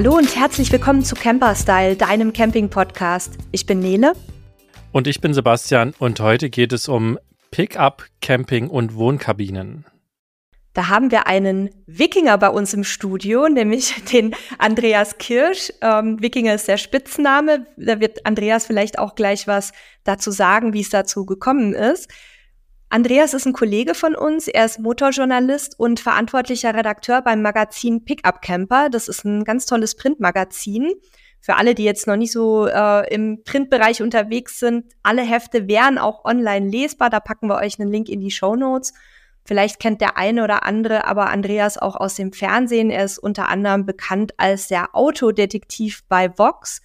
Hallo und herzlich willkommen zu Camper Style, deinem Camping-Podcast. Ich bin Nele. Und ich bin Sebastian und heute geht es um Pickup, Camping und Wohnkabinen. Da haben wir einen Wikinger bei uns im Studio, nämlich den Andreas Kirsch. Ähm, Wikinger ist der Spitzname. Da wird Andreas vielleicht auch gleich was dazu sagen, wie es dazu gekommen ist. Andreas ist ein Kollege von uns. Er ist Motorjournalist und verantwortlicher Redakteur beim Magazin Pickup Camper. Das ist ein ganz tolles Printmagazin. Für alle, die jetzt noch nicht so äh, im Printbereich unterwegs sind, alle Hefte wären auch online lesbar. Da packen wir euch einen Link in die Show Notes. Vielleicht kennt der eine oder andere aber Andreas auch aus dem Fernsehen. Er ist unter anderem bekannt als der Autodetektiv bei Vox,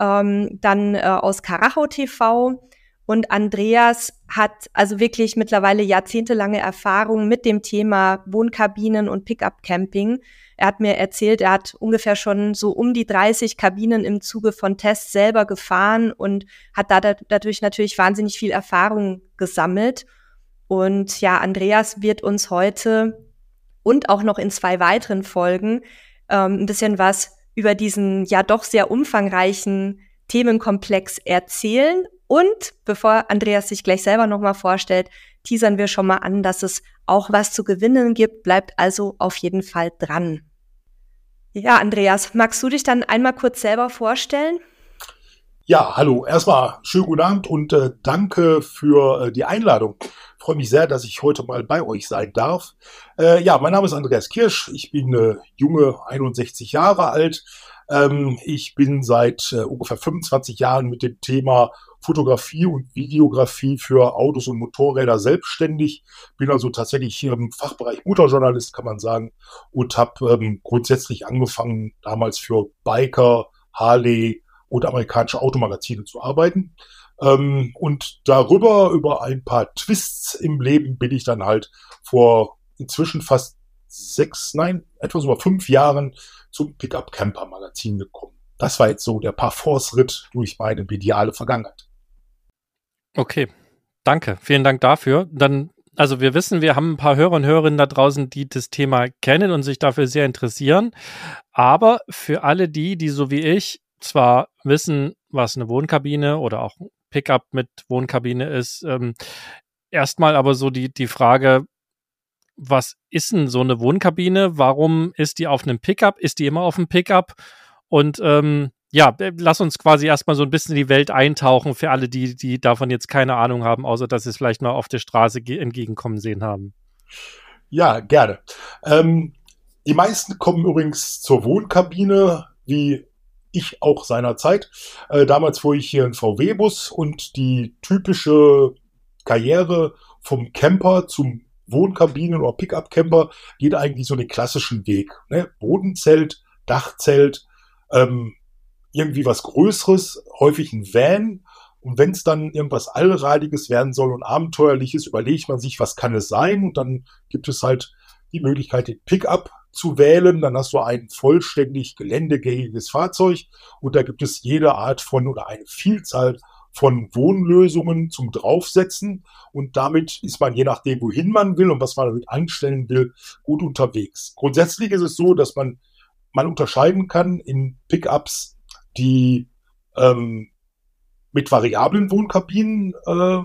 ähm, dann äh, aus Karacho TV und Andreas hat also wirklich mittlerweile jahrzehntelange Erfahrung mit dem Thema Wohnkabinen und Pickup-Camping. Er hat mir erzählt, er hat ungefähr schon so um die 30 Kabinen im Zuge von Tests selber gefahren und hat da dadurch natürlich wahnsinnig viel Erfahrung gesammelt. Und ja, Andreas wird uns heute und auch noch in zwei weiteren Folgen ähm, ein bisschen was über diesen ja doch sehr umfangreichen Themenkomplex erzählen und bevor Andreas sich gleich selber nochmal vorstellt, teasern wir schon mal an, dass es auch was zu gewinnen gibt. Bleibt also auf jeden Fall dran. Ja, Andreas, magst du dich dann einmal kurz selber vorstellen? Ja, hallo. Erstmal schönen guten Abend und äh, danke für äh, die Einladung. Ich freue mich sehr, dass ich heute mal bei euch sein darf. Äh, ja, mein Name ist Andreas Kirsch. Ich bin äh, junge 61 Jahre alt. Ähm, ich bin seit äh, ungefähr 25 Jahren mit dem Thema Fotografie und Videografie für Autos und Motorräder selbstständig. Bin also tatsächlich hier im Fachbereich Motorjournalist, kann man sagen, und habe ähm, grundsätzlich angefangen, damals für Biker, Harley und amerikanische Automagazine zu arbeiten. Ähm, und darüber, über ein paar Twists im Leben, bin ich dann halt vor inzwischen fast sechs, nein, etwas über fünf Jahren zum Pickup Camper Magazin gekommen. Das war jetzt so der Parforce-Ritt durch meine mediale Vergangenheit. Okay, danke. Vielen Dank dafür. Dann, also wir wissen, wir haben ein paar Hörer und Hörerinnen da draußen, die das Thema kennen und sich dafür sehr interessieren. Aber für alle die, die so wie ich zwar wissen, was eine Wohnkabine oder auch Pickup mit Wohnkabine ist, ähm, erstmal aber so die, die Frage, was ist denn so eine Wohnkabine? Warum ist die auf einem Pickup? Ist die immer auf einem Pickup? Und ähm, ja, äh, lass uns quasi erstmal so ein bisschen in die Welt eintauchen für alle, die, die davon jetzt keine Ahnung haben, außer dass sie es vielleicht mal auf der Straße entgegenkommen sehen haben. Ja, gerne. Ähm, die meisten kommen übrigens zur Wohnkabine, wie ich auch seinerzeit. Äh, damals fuhr ich hier in VW-Bus und die typische Karriere vom Camper zum Wohnkabinen- oder Pickup-Camper geht eigentlich so den klassischen Weg. Ne? Bodenzelt, Dachzelt, ähm, irgendwie was Größeres, häufig ein Van. Und wenn es dann irgendwas Allradiges werden soll und Abenteuerliches, überlegt man sich, was kann es sein? Und dann gibt es halt die Möglichkeit, den Pickup zu wählen. Dann hast du ein vollständig geländegängiges Fahrzeug und da gibt es jede Art von oder eine Vielzahl von Wohnlösungen zum Draufsetzen. Und damit ist man, je nachdem, wohin man will und was man damit anstellen will, gut unterwegs. Grundsätzlich ist es so, dass man, man unterscheiden kann in Pickups die ähm, mit variablen Wohnkabinen, äh,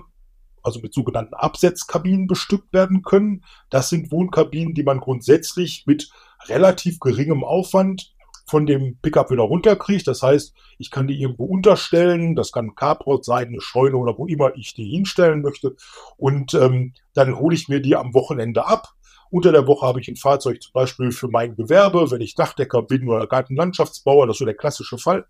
also mit sogenannten Absetzkabinen bestückt werden können. Das sind Wohnkabinen, die man grundsätzlich mit relativ geringem Aufwand von dem Pickup wieder runterkriegt. Das heißt, ich kann die irgendwo unterstellen. Das kann ein Carport sein, eine Scheune oder wo immer ich die hinstellen möchte. Und ähm, dann hole ich mir die am Wochenende ab unter der Woche habe ich ein Fahrzeug zum Beispiel für mein Gewerbe, wenn ich Dachdecker bin oder Gartenlandschaftsbauer, das ist so der klassische Fall.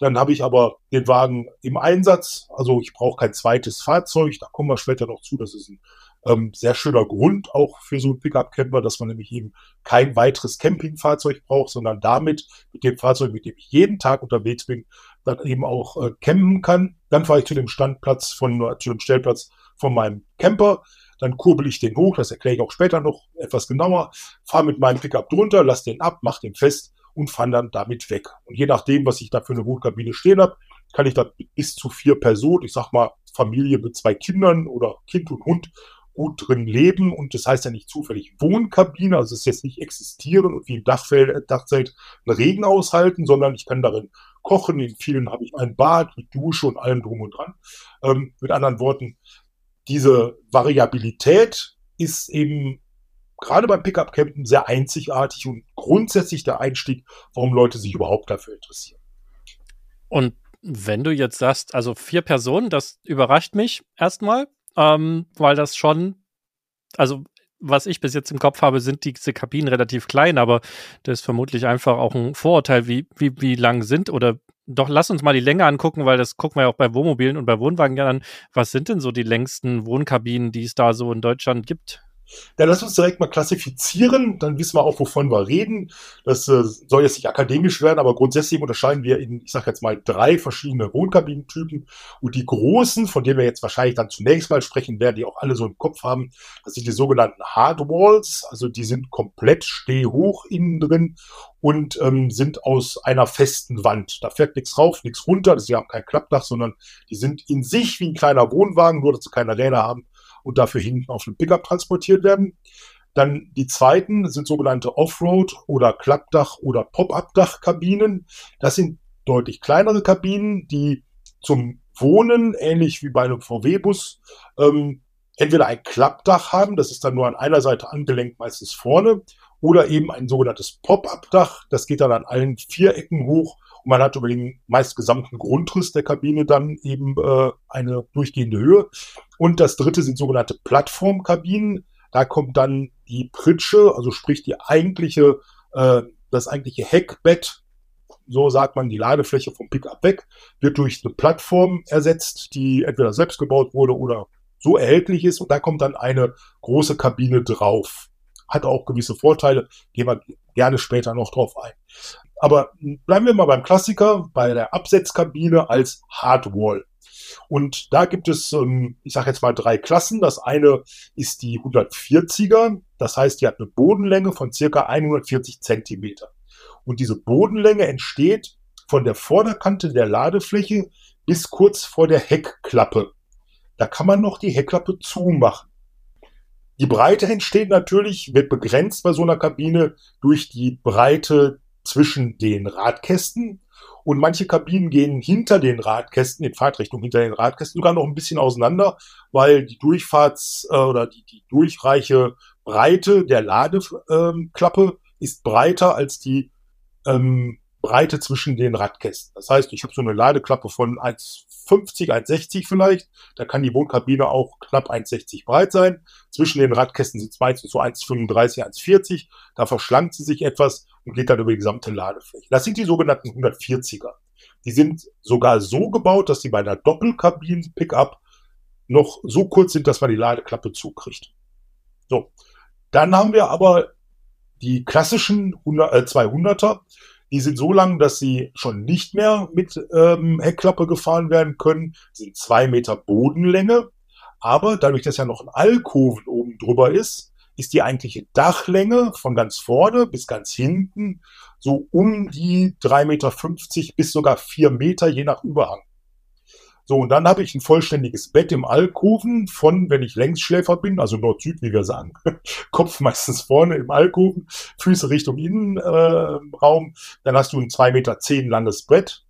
Dann habe ich aber den Wagen im Einsatz, also ich brauche kein zweites Fahrzeug, da kommen wir später noch zu, das ist ein ähm, sehr schöner Grund auch für so einen Pickup-Camper, dass man nämlich eben kein weiteres Campingfahrzeug braucht, sondern damit, mit dem Fahrzeug, mit dem ich jeden Tag unterwegs bin, dann eben auch äh, campen kann. Dann fahre ich zu dem Standplatz von, zu dem Stellplatz von meinem Camper dann kurbel ich den hoch, das erkläre ich auch später noch etwas genauer, fahre mit meinem Pickup drunter, lasse den ab, mache den fest und fahre dann damit weg. Und je nachdem, was ich da für eine Wohnkabine stehen habe, kann ich da bis zu vier Personen, ich sag mal Familie mit zwei Kindern oder Kind und Hund, gut drin leben und das heißt ja nicht zufällig Wohnkabine, also es ist jetzt nicht existieren und wie im Dachfeld, äh, Dachzelt einen Regen aushalten, sondern ich kann darin kochen. In vielen habe ich ein Bad mit Dusche und allem drum und dran. Ähm, mit anderen Worten, diese Variabilität ist eben gerade beim Pickup-Campen sehr einzigartig und grundsätzlich der Einstieg, warum Leute sich überhaupt dafür interessieren. Und wenn du jetzt sagst, also vier Personen, das überrascht mich erstmal, ähm, weil das schon, also was ich bis jetzt im Kopf habe, sind diese Kabinen relativ klein, aber das ist vermutlich einfach auch ein Vorurteil, wie, wie, wie lang sind oder doch lass uns mal die Länge angucken, weil das gucken wir ja auch bei Wohnmobilen und bei Wohnwagen an. Was sind denn so die längsten Wohnkabinen, die es da so in Deutschland gibt? Ja, lass uns direkt mal klassifizieren, dann wissen wir auch, wovon wir reden. Das äh, soll jetzt nicht akademisch werden, aber grundsätzlich unterscheiden wir in, ich sage jetzt mal, drei verschiedene Wohnkabinentypen. Und die großen, von denen wir jetzt wahrscheinlich dann zunächst mal sprechen werden, die auch alle so im Kopf haben, das sind die sogenannten Hardwalls. Also die sind komplett stehhoch innen drin und ähm, sind aus einer festen Wand. Da fährt nichts rauf, nichts runter. Sie haben kein Klappdach, sondern die sind in sich wie ein kleiner Wohnwagen, nur dass sie keine Räder haben und dafür hinten auf dem Pickup transportiert werden. Dann die zweiten sind sogenannte Offroad- oder Klappdach- oder Pop-up-Dach-Kabinen. Das sind deutlich kleinere Kabinen, die zum Wohnen, ähnlich wie bei einem VW-Bus, ähm, entweder ein Klappdach haben, das ist dann nur an einer Seite angelenkt, meistens vorne, oder eben ein sogenanntes Pop-up-Dach, das geht dann an allen vier Ecken hoch man hat über den meist gesamten Grundriss der Kabine dann eben äh, eine durchgehende Höhe. Und das dritte sind sogenannte Plattformkabinen. Da kommt dann die Pritsche, also sprich die eigentliche, äh, das eigentliche Heckbett, so sagt man, die Ladefläche vom Pickup weg, wird durch eine Plattform ersetzt, die entweder selbst gebaut wurde oder so erhältlich ist. Und da kommt dann eine große Kabine drauf. Hat auch gewisse Vorteile, gehen wir gerne später noch drauf ein. Aber bleiben wir mal beim Klassiker, bei der Absetzkabine als Hardwall. Und da gibt es, ähm, ich sage jetzt mal drei Klassen. Das eine ist die 140er, das heißt, die hat eine Bodenlänge von circa 140 Zentimeter. Und diese Bodenlänge entsteht von der Vorderkante der Ladefläche bis kurz vor der Heckklappe. Da kann man noch die Heckklappe zumachen. Die Breite entsteht natürlich, wird begrenzt bei so einer Kabine durch die Breite zwischen den Radkästen. Und manche Kabinen gehen hinter den Radkästen, in Fahrtrichtung hinter den Radkästen sogar noch ein bisschen auseinander, weil die Durchfahrts- äh, oder die, die durchreiche Breite der Ladeklappe ähm, ist breiter als die ähm, Breite zwischen den Radkästen. Das heißt, ich habe so eine Ladeklappe von 1,50, 1,60 vielleicht. Da kann die Wohnkabine auch knapp 1,60 breit sein. Zwischen den Radkästen sind es meistens so 1,35, 1,40. Da verschlankt sie sich etwas und geht dann über die gesamte Ladefläche. Das sind die sogenannten 140er. Die sind sogar so gebaut, dass sie bei einer Doppelkabinen-Pickup noch so kurz sind, dass man die Ladeklappe zukriegt. So. Dann haben wir aber die klassischen 100, äh, 200er. Die sind so lang, dass sie schon nicht mehr mit ähm, Heckklappe gefahren werden können. sind zwei Meter Bodenlänge. Aber dadurch, dass ja noch ein Alkoven oben drüber ist, ist die eigentliche Dachlänge von ganz vorne bis ganz hinten so um die 3,50 Meter bis sogar 4 Meter, je nach Überhang. So, und dann habe ich ein vollständiges Bett im Alkoven von, wenn ich Längsschläfer bin, also Nord-Süd, wie wir sagen, Kopf meistens vorne im Alkoven, Füße Richtung Innenraum. Äh, dann hast du ein 2,10 Meter zehn langes Brett.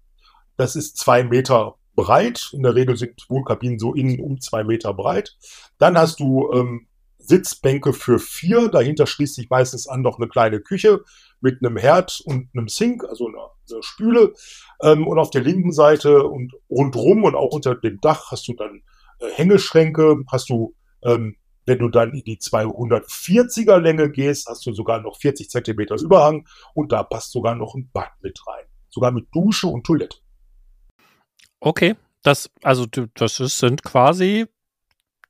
Das ist zwei Meter breit. In der Regel sind Wohnkabinen so innen um zwei Meter breit. Dann hast du ähm, Sitzbänke für vier. Dahinter schließt sich meistens an noch eine kleine Küche mit einem Herd und einem Sink, also einer, einer Spüle. Ähm, und auf der linken Seite und rundrum und auch unter dem Dach hast du dann äh, Hängeschränke, hast du, ähm, wenn du dann in die 240er Länge gehst, hast du sogar noch 40 Zentimeter Überhang und da passt sogar noch ein Bad mit rein. Sogar mit Dusche und Toilette. Okay, das, also das sind quasi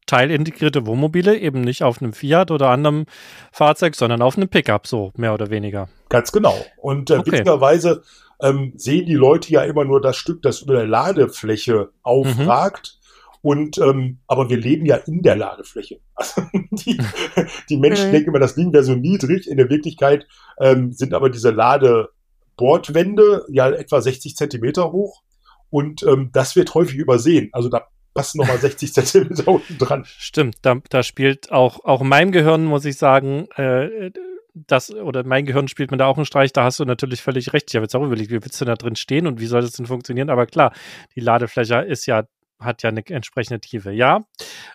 teilintegrierte Wohnmobile, eben nicht auf einem Fiat oder anderem Fahrzeug, sondern auf einem Pickup, so mehr oder weniger. Ganz genau. Und äh, okay. witzigerweise ähm, sehen die Leute ja immer nur das Stück, das über der Ladefläche aufragt. Mhm. Und ähm, aber wir leben ja in der Ladefläche. Also die, die Menschen mhm. denken immer, das Ding wäre so niedrig. In der Wirklichkeit ähm, sind aber diese Ladebordwände ja etwa 60 Zentimeter hoch. Und ähm, das wird häufig übersehen. Also da passen nochmal 60 Zentimeter unten dran. Stimmt, da, da spielt auch, auch in meinem Gehirn, muss ich sagen, äh, das, oder mein Gehirn spielt mir da auch einen Streich, da hast du natürlich völlig recht. Ich habe jetzt auch überlegt, wie willst du da drin stehen und wie soll das denn funktionieren? Aber klar, die Ladefläche ist ja, hat ja eine entsprechende Tiefe. Ja,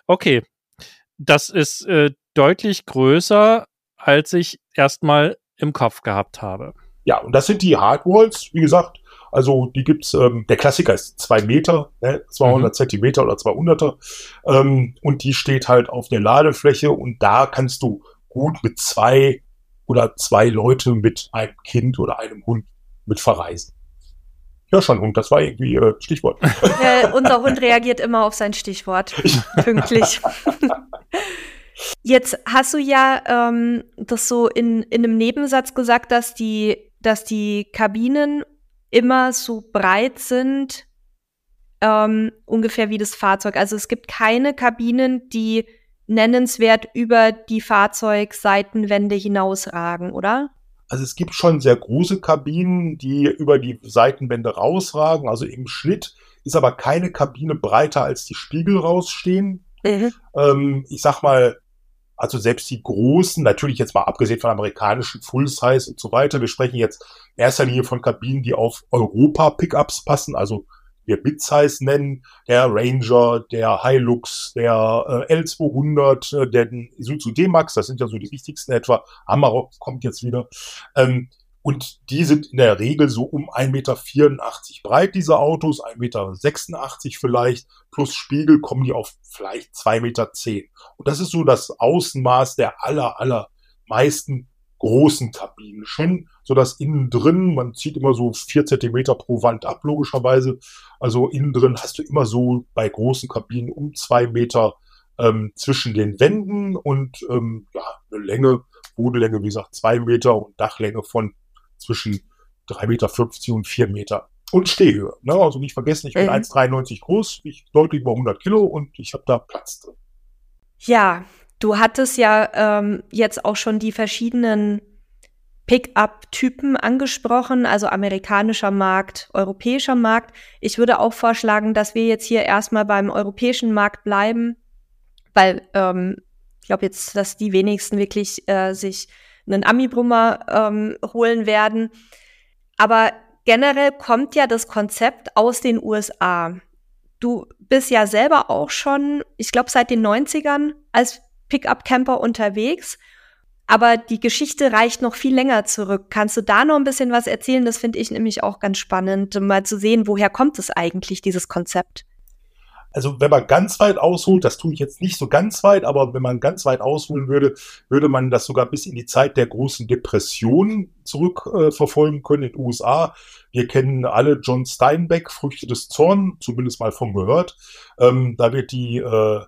okay. Das ist äh, deutlich größer, als ich erstmal im Kopf gehabt habe. Ja, und das sind die Hardwalls, wie gesagt. Also die gibt's, ähm, der Klassiker ist zwei Meter, ne, 200 mhm. Zentimeter oder 200er. Ähm, und die steht halt auf der Ladefläche und da kannst du gut mit zwei oder zwei Leute mit einem Kind oder einem Hund mit verreisen. Ja, schon Hund, das war irgendwie äh, Stichwort. Ja, unser Hund reagiert immer auf sein Stichwort. Pünktlich. Jetzt hast du ja ähm, das so in, in einem Nebensatz gesagt, dass die, dass die Kabinen immer so breit sind, ähm, ungefähr wie das Fahrzeug. Also es gibt keine Kabinen, die nennenswert über die Fahrzeugseitenwände hinausragen, oder? Also es gibt schon sehr große Kabinen, die über die Seitenwände rausragen. Also im Schnitt ist aber keine Kabine breiter als die Spiegel rausstehen. Mhm. Ähm, ich sag mal, also selbst die großen, natürlich jetzt mal abgesehen von amerikanischen Full-Size und so weiter, wir sprechen jetzt in erster Linie von Kabinen, die auf Europa-Pickups passen, also wir Midsize nennen, der Ranger, der Hilux, der äh, L200, äh, der Isuzu D-Max, das sind ja so die wichtigsten etwa, Amarok kommt jetzt wieder, ähm, und die sind in der Regel so um 1,84 Meter breit, diese Autos, 1,86 Meter vielleicht, plus Spiegel kommen die auf vielleicht 2,10 Meter. Und das ist so das Außenmaß der aller, aller meisten großen Kabinen. Schon so dass innen drin, man zieht immer so vier Zentimeter pro Wand ab, logischerweise. Also innen drin hast du immer so bei großen Kabinen um zwei Meter ähm, zwischen den Wänden und ähm, ja, eine Länge, Bodenlänge, wie gesagt, zwei Meter und Dachlänge von zwischen 3,50 Meter und 4 Meter. Und Stehhöhe. Ne? Also nicht vergessen, ich bin mhm. 1,93 groß, ich deutlich über 100 Kilo und ich habe da Platz drin. Ja, du hattest ja ähm, jetzt auch schon die verschiedenen Pickup-Typen angesprochen, also amerikanischer Markt, europäischer Markt. Ich würde auch vorschlagen, dass wir jetzt hier erstmal beim europäischen Markt bleiben, weil ähm, ich glaube jetzt, dass die wenigsten wirklich äh, sich einen Ami-Brummer ähm, holen werden. Aber generell kommt ja das Konzept aus den USA. Du bist ja selber auch schon, ich glaube, seit den 90ern als Pickup-Camper unterwegs. Aber die Geschichte reicht noch viel länger zurück. Kannst du da noch ein bisschen was erzählen? Das finde ich nämlich auch ganz spannend, mal zu sehen, woher kommt es eigentlich, dieses Konzept? Also wenn man ganz weit ausholt, das tue ich jetzt nicht so ganz weit, aber wenn man ganz weit ausholen würde, würde man das sogar bis in die Zeit der großen Depression zurückverfolgen äh, können in den USA. Wir kennen alle John Steinbeck, Früchte des Zorn, zumindest mal von gehört. Ähm, da wird die äh,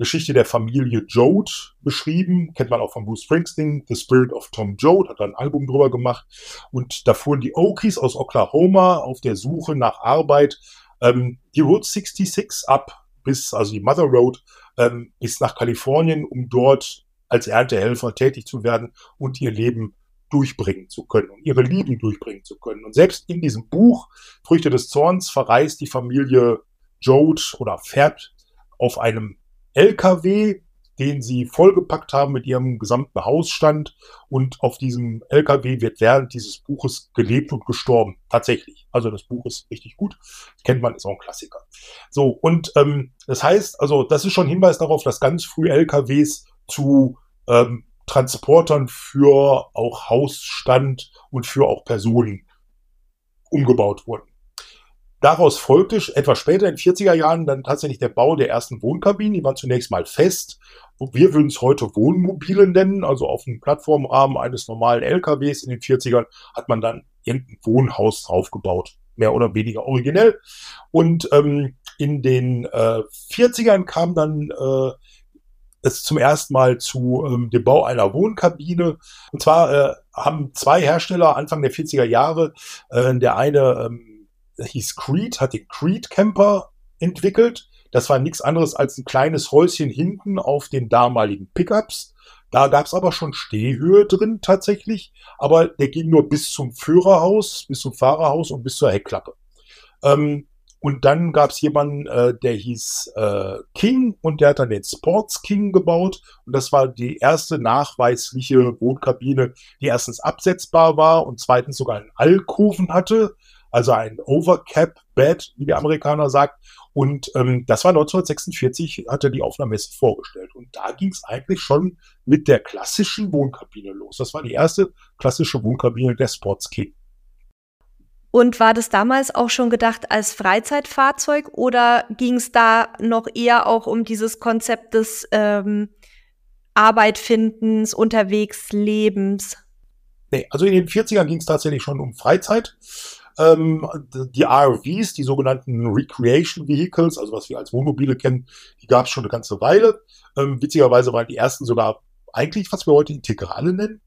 Geschichte der Familie Jode beschrieben, kennt man auch von Bruce Springsteen, The Spirit of Tom Jode, hat da ein Album drüber gemacht. Und da fuhren die Okies aus Oklahoma auf der Suche nach Arbeit ähm, die Route 66 ab bis, also die Mother Road, ähm, bis nach Kalifornien, um dort als Erntehelfer tätig zu werden und ihr Leben durchbringen zu können und ihre Lieben durchbringen zu können. Und selbst in diesem Buch Früchte des Zorns verreist die Familie Jode oder fährt auf einem LKW den sie vollgepackt haben mit ihrem gesamten Hausstand. Und auf diesem LKW wird während dieses Buches gelebt und gestorben. Tatsächlich. Also das Buch ist richtig gut. Kennt man, ist auch ein Klassiker. So, und ähm, das heißt, also das ist schon Hinweis darauf, dass ganz früh LKWs zu ähm, Transportern für auch Hausstand und für auch Personen umgebaut wurden. Daraus folgte etwas später in den 40er Jahren dann tatsächlich der Bau der ersten Wohnkabinen. Die waren zunächst mal fest. Wir würden es heute Wohnmobile nennen. Also auf dem Plattformrahmen eines normalen LKWs in den 40ern hat man dann irgendein Wohnhaus draufgebaut. Mehr oder weniger originell. Und ähm, in den äh, 40ern kam dann äh, es zum ersten Mal zu ähm, dem Bau einer Wohnkabine. Und zwar äh, haben zwei Hersteller Anfang der 40er Jahre, äh, der eine ähm, hieß Creed, hat den Creed Camper entwickelt. Das war nichts anderes als ein kleines Häuschen hinten auf den damaligen Pickups. Da gab es aber schon Stehhöhe drin tatsächlich, aber der ging nur bis zum Führerhaus, bis zum Fahrerhaus und bis zur Heckklappe. Ähm, Und dann gab es jemanden, äh, der hieß äh, King und der hat dann den Sports King gebaut. Und das war die erste nachweisliche Wohnkabine, die erstens absetzbar war und zweitens sogar einen Alkoven hatte, also ein Overcap-Bed, wie der Amerikaner sagt. Und ähm, das war 1946, hat er die Aufnahmemesse vorgestellt. Und da ging es eigentlich schon mit der klassischen Wohnkabine los. Das war die erste klassische Wohnkabine der Sports King. Und war das damals auch schon gedacht als Freizeitfahrzeug oder ging es da noch eher auch um dieses Konzept des ähm, Arbeitfindens, unterwegs Lebens? Nee, also in den 40ern ging es tatsächlich schon um Freizeit. Ähm, die RVs, die sogenannten Recreation Vehicles, also was wir als Wohnmobile kennen, die gab es schon eine ganze Weile. Ähm, witzigerweise waren die ersten sogar eigentlich, was wir heute Integrale nennen.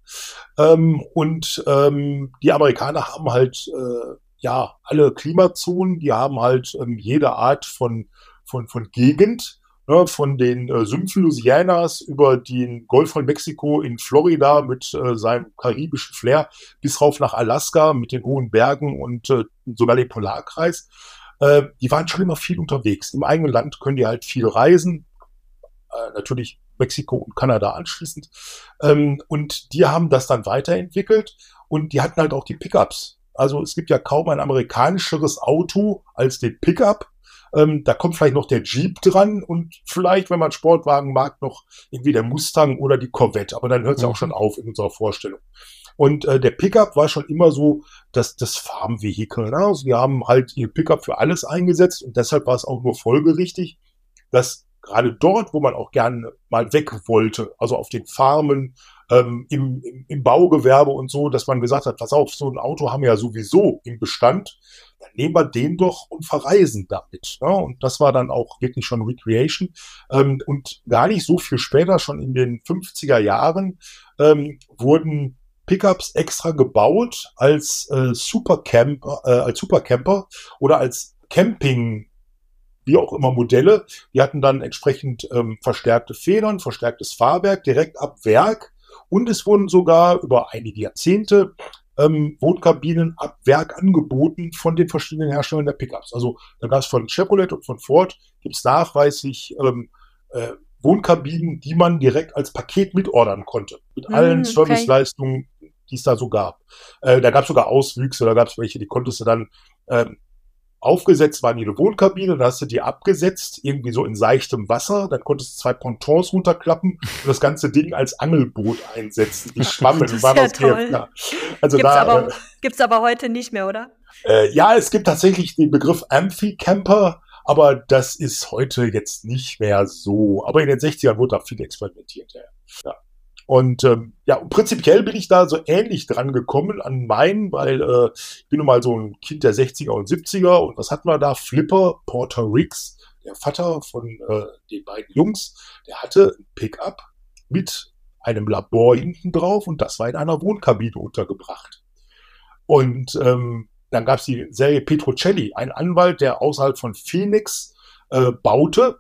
Ähm, und ähm, die Amerikaner haben halt äh, ja alle Klimazonen, die haben halt ähm, jede Art von, von, von Gegend. Ne, von den äh, Sümpfen Louisianas über den Golf von Mexiko in Florida mit äh, seinem karibischen Flair bis rauf nach Alaska mit den hohen Bergen und äh, sogar den Polarkreis. Äh, die waren schon immer viel unterwegs. Im eigenen Land können die halt viel reisen. Äh, natürlich Mexiko und Kanada anschließend. Ähm, und die haben das dann weiterentwickelt und die hatten halt auch die Pickups. Also es gibt ja kaum ein amerikanischeres Auto als den Pickup. Ähm, da kommt vielleicht noch der Jeep dran und vielleicht, wenn man Sportwagen mag, noch irgendwie der Mustang oder die Corvette. Aber dann hört es ja auch mhm. schon auf in unserer Vorstellung. Und äh, der Pickup war schon immer so das, das Farmvehikel. Ne? Also die haben halt ihr Pickup für alles eingesetzt und deshalb war es auch nur folgerichtig, dass gerade dort, wo man auch gerne mal weg wollte, also auf den Farmen, ähm, im, im, Baugewerbe und so, dass man gesagt hat, pass auf, so ein Auto haben wir ja sowieso im Bestand, dann nehmen wir den doch und verreisen damit. Ne? Und das war dann auch wirklich schon Recreation. Ähm, und gar nicht so viel später, schon in den 50er Jahren, ähm, wurden Pickups extra gebaut als äh, Supercamper, äh, als Supercamper oder als Camping wie auch immer Modelle. Die hatten dann entsprechend ähm, verstärkte Federn, verstärktes Fahrwerk direkt ab Werk und es wurden sogar über einige Jahrzehnte ähm, Wohnkabinen ab Werk angeboten von den verschiedenen Herstellern der Pickups. Also da gab es von Chevrolet und von Ford gibt es nachweislich ähm, äh, Wohnkabinen, die man direkt als Paket mitordern konnte. Mit hm, allen okay. Serviceleistungen, die es da so gab. Äh, da gab es sogar Auswüchse, da gab es welche, die konntest du dann ähm, Aufgesetzt war die Wohnkabine, da hast du die abgesetzt, irgendwie so in seichtem Wasser, dann konntest du zwei Pontons runterklappen und das ganze Ding als Angelboot einsetzen. Die schwammen, das war ja das toll. Ja. Also gibt's, da, aber, äh, gibt's aber heute nicht mehr, oder? Äh, ja, es gibt tatsächlich den Begriff Amphi-Camper, aber das ist heute jetzt nicht mehr so. Aber in den 60ern wurde da viel experimentiert. Ja. ja. Und ähm, ja, prinzipiell bin ich da so ähnlich dran gekommen an meinen, weil äh, ich bin nun mal so ein Kind der 60er und 70er und was hatten wir da? Flipper, Porter Riggs, der Vater von äh, den beiden Jungs, der hatte ein Pickup mit einem Labor hinten drauf und das war in einer Wohnkabine untergebracht. Und ähm, dann gab es die Serie Petrocelli, ein Anwalt, der außerhalb von Phoenix äh, baute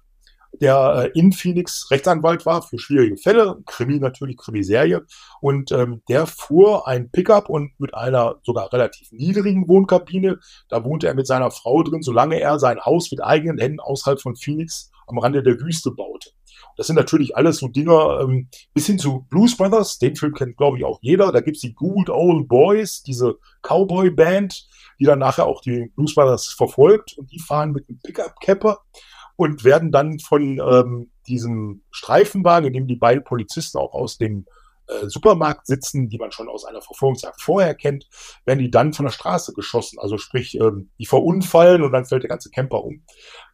der äh, in Phoenix Rechtsanwalt war für schwierige Fälle, Krimi natürlich, Krimiserie. Und ähm, der fuhr ein Pickup und mit einer sogar relativ niedrigen Wohnkabine, da wohnte er mit seiner Frau drin, solange er sein Haus mit eigenen Händen außerhalb von Phoenix am Rande der Wüste baute. Das sind natürlich alles so Dinger, ähm, bis hin zu Blues Brothers, den Film kennt, glaube ich, auch jeder. Da gibt's die Good Old Boys, diese Cowboy-Band, die dann nachher auch die Blues Brothers verfolgt und die fahren mit einem Pickup-Capper und werden dann von ähm, diesem Streifenwagen, in dem die beiden Polizisten auch aus dem äh, Supermarkt sitzen, die man schon aus einer Verfolgungsjagd vorher kennt, werden die dann von der Straße geschossen. Also sprich, ähm, die verunfallen und dann fällt der ganze Camper um.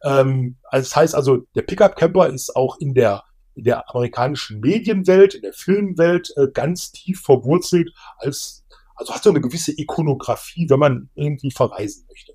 Ähm, also das heißt also, der Pickup-Camper ist auch in der in der amerikanischen Medienwelt, in der Filmwelt äh, ganz tief verwurzelt als also hat so eine gewisse Ikonografie, wenn man irgendwie verreisen möchte.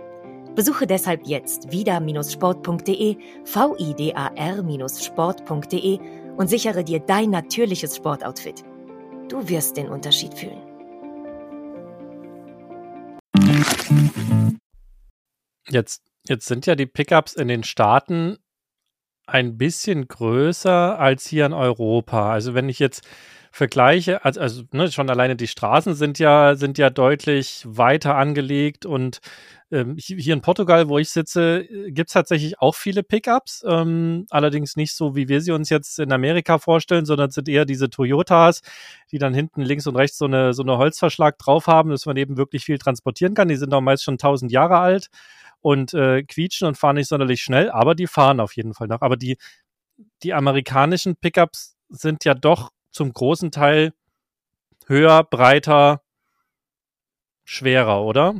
Besuche deshalb jetzt vida-sport.de, vidar-sport.de und sichere dir dein natürliches Sportoutfit. Du wirst den Unterschied fühlen. Jetzt, jetzt sind ja die Pickups in den Staaten ein bisschen größer als hier in Europa. Also wenn ich jetzt vergleiche, also, also ne, schon alleine die Straßen sind ja, sind ja deutlich weiter angelegt und ähm, hier in Portugal, wo ich sitze, gibt es tatsächlich auch viele Pickups, ähm, allerdings nicht so, wie wir sie uns jetzt in Amerika vorstellen, sondern sind eher diese Toyotas, die dann hinten links und rechts so eine, so eine Holzverschlag drauf haben, dass man eben wirklich viel transportieren kann. Die sind auch meist schon tausend Jahre alt und äh, quietschen und fahren nicht sonderlich schnell, aber die fahren auf jeden Fall noch. Aber die, die amerikanischen Pickups sind ja doch zum großen Teil höher, breiter, schwerer, oder?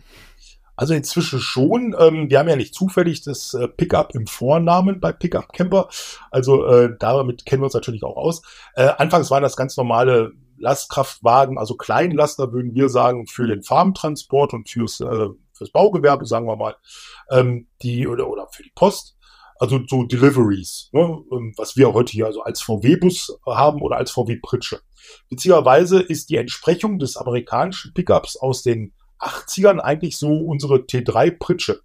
Also inzwischen schon. Ähm, wir haben ja nicht zufällig das äh, Pickup im Vornamen bei Pickup Camper. Also äh, damit kennen wir uns natürlich auch aus. Äh, anfangs waren das ganz normale Lastkraftwagen, also Kleinlaster würden wir sagen, für den Farmtransport und fürs, äh, fürs Baugewerbe, sagen wir mal, ähm, die oder, oder für die Post also so Deliveries, ne, ähm, was wir heute hier also als VW-Bus haben oder als VW-Pritsche. Beziehungsweise ist die Entsprechung des amerikanischen Pickups aus den 80ern eigentlich so unsere T3-Pritsche.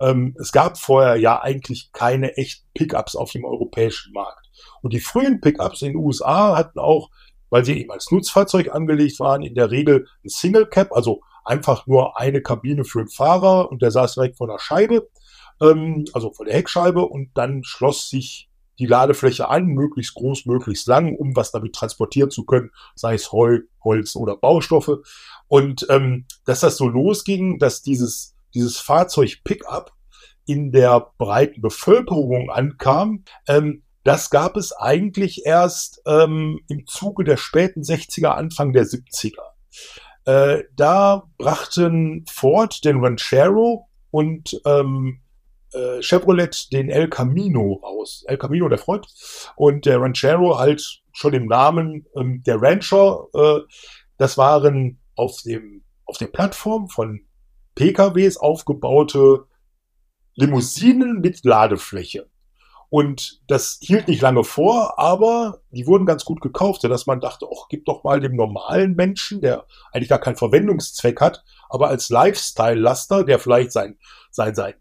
Ähm, es gab vorher ja eigentlich keine echten Pickups auf dem europäischen Markt. Und die frühen Pickups in den USA hatten auch, weil sie eben als Nutzfahrzeug angelegt waren, in der Regel ein Single Cap, also einfach nur eine Kabine für den Fahrer und der saß direkt vor der Scheibe ähm, also von der Heckscheibe und dann schloss sich die Ladefläche an, möglichst groß, möglichst lang, um was damit transportieren zu können, sei es Heu, Holz oder Baustoffe. Und ähm, dass das so losging, dass dieses, dieses Fahrzeug Pickup in der breiten Bevölkerung ankam, ähm, das gab es eigentlich erst ähm, im Zuge der späten 60er, Anfang der 70er. Äh, da brachten Ford den Ranchero und ähm, äh, Chevrolet den El Camino raus. El Camino, der Freund. Und der Ranchero halt schon im Namen ähm, der Rancher. Äh, das waren auf dem, auf der Plattform von PKWs aufgebaute Limousinen mit Ladefläche. Und das hielt nicht lange vor, aber die wurden ganz gut gekauft, sodass man dachte, ach, gib doch mal dem normalen Menschen, der eigentlich gar keinen Verwendungszweck hat, aber als Lifestyle-Laster, der vielleicht sein, sein, sein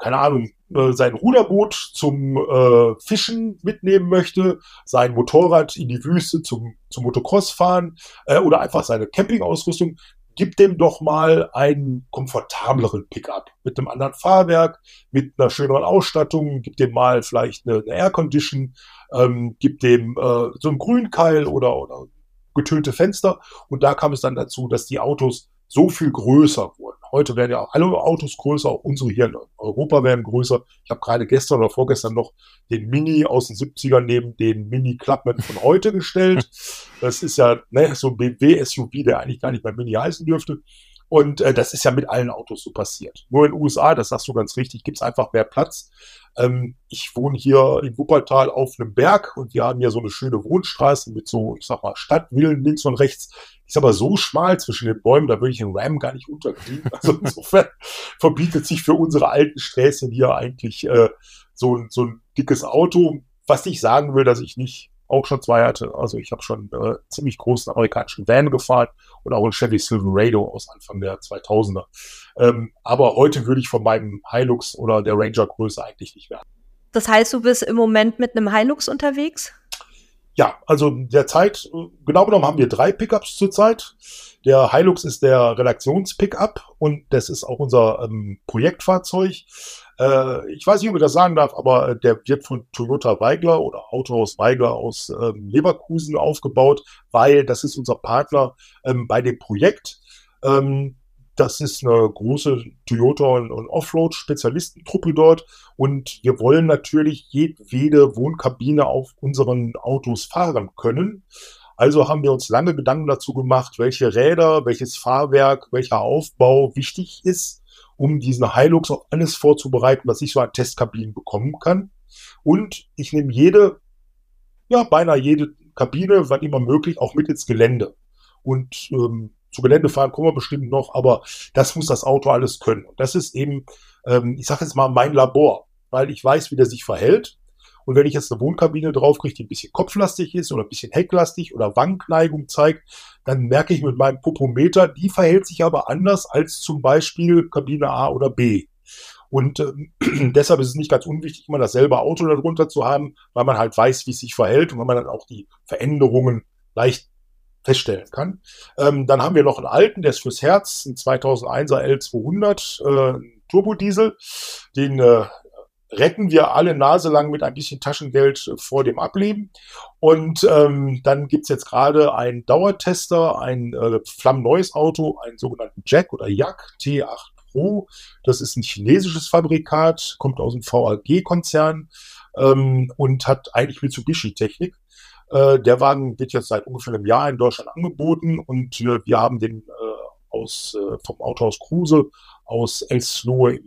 keine Ahnung, äh, sein Ruderboot zum äh, Fischen mitnehmen möchte, sein Motorrad in die Wüste zum, zum Motocross fahren äh, oder einfach seine Campingausrüstung, gib dem doch mal einen komfortableren Pickup. Mit einem anderen Fahrwerk, mit einer schöneren Ausstattung, gib dem mal vielleicht eine, eine Aircondition, ähm, gib dem äh, so einen Grünkeil oder, oder getönte Fenster. Und da kam es dann dazu, dass die Autos so viel größer wurden. Heute werden ja alle Autos größer, auch unsere hier in Europa werden größer. Ich habe gerade gestern oder vorgestern noch den Mini aus den 70ern neben den Mini Clubman von heute gestellt. Das ist ja ne, so ein BMW-SUV, der eigentlich gar nicht mehr Mini heißen dürfte. Und äh, das ist ja mit allen Autos so passiert. Nur in den USA, das sagst du ganz richtig, gibt es einfach mehr Platz. Ähm, ich wohne hier in Wuppertal auf einem Berg und wir haben hier so eine schöne Wohnstraße mit so, ich sag mal, Stadtvillen links und rechts. Ist aber so schmal zwischen den Bäumen, da würde ich den Ram gar nicht unterkriegen. Also insofern verbietet sich für unsere alten Sträßchen hier eigentlich äh, so, so ein dickes Auto. Was ich sagen will, dass ich nicht auch schon zwei hatte. Also ich habe schon äh, ziemlich großen amerikanischen Van gefahren und auch einen Chevy Silverado aus Anfang der 2000er. Ähm, aber heute würde ich von meinem Hilux oder der Ranger Größe eigentlich nicht werden. Das heißt, du bist im Moment mit einem Hilux unterwegs? Ja, also derzeit, genau genommen haben wir drei Pickups zurzeit. Der Hilux ist der Redaktions-Pickup und das ist auch unser ähm, Projektfahrzeug. Äh, ich weiß nicht, ob ich das sagen darf, aber äh, der wird von Toyota Weigler oder Autohaus Weigler aus ähm, Leverkusen aufgebaut, weil das ist unser Partner ähm, bei dem Projekt. Ähm, das ist eine große Toyota und, Offroad-Spezialistentruppe dort. Und wir wollen natürlich jedwede Wohnkabine auf unseren Autos fahren können. Also haben wir uns lange Gedanken dazu gemacht, welche Räder, welches Fahrwerk, welcher Aufbau wichtig ist um diesen Hilux auch alles vorzubereiten, was ich so an Testkabinen bekommen kann. Und ich nehme jede, ja, beinahe jede Kabine, wann immer möglich, auch mit ins Gelände. Und ähm, zu Gelände fahren kommen wir bestimmt noch, aber das muss das Auto alles können. Und das ist eben ähm, ich sage jetzt mal, mein Labor, weil ich weiß, wie der sich verhält. Und wenn ich jetzt eine Wohnkabine draufkriege, die ein bisschen kopflastig ist oder ein bisschen hecklastig oder Wankneigung zeigt, dann merke ich mit meinem Popometer, die verhält sich aber anders als zum Beispiel Kabine A oder B. Und äh, deshalb ist es nicht ganz unwichtig, immer dasselbe Auto darunter zu haben, weil man halt weiß, wie es sich verhält und weil man dann auch die Veränderungen leicht feststellen kann. Ähm, dann haben wir noch einen alten, der ist fürs Herz, ein 2001er L200 äh, Turbodiesel. Den äh, retten wir alle naselang mit ein bisschen Taschengeld vor dem Ableben. Und ähm, dann gibt's jetzt gerade einen Dauertester, ein äh, flammneues Auto, einen sogenannten Jack oder Yak T8 Pro. Das ist ein chinesisches Fabrikat, kommt aus dem VAG-Konzern ähm, und hat eigentlich Mitsubishi-Technik. Äh, der Wagen wird jetzt seit ungefähr einem Jahr in Deutschland angeboten und äh, wir haben den äh, aus, vom Autohaus Kruse aus Elslohe im,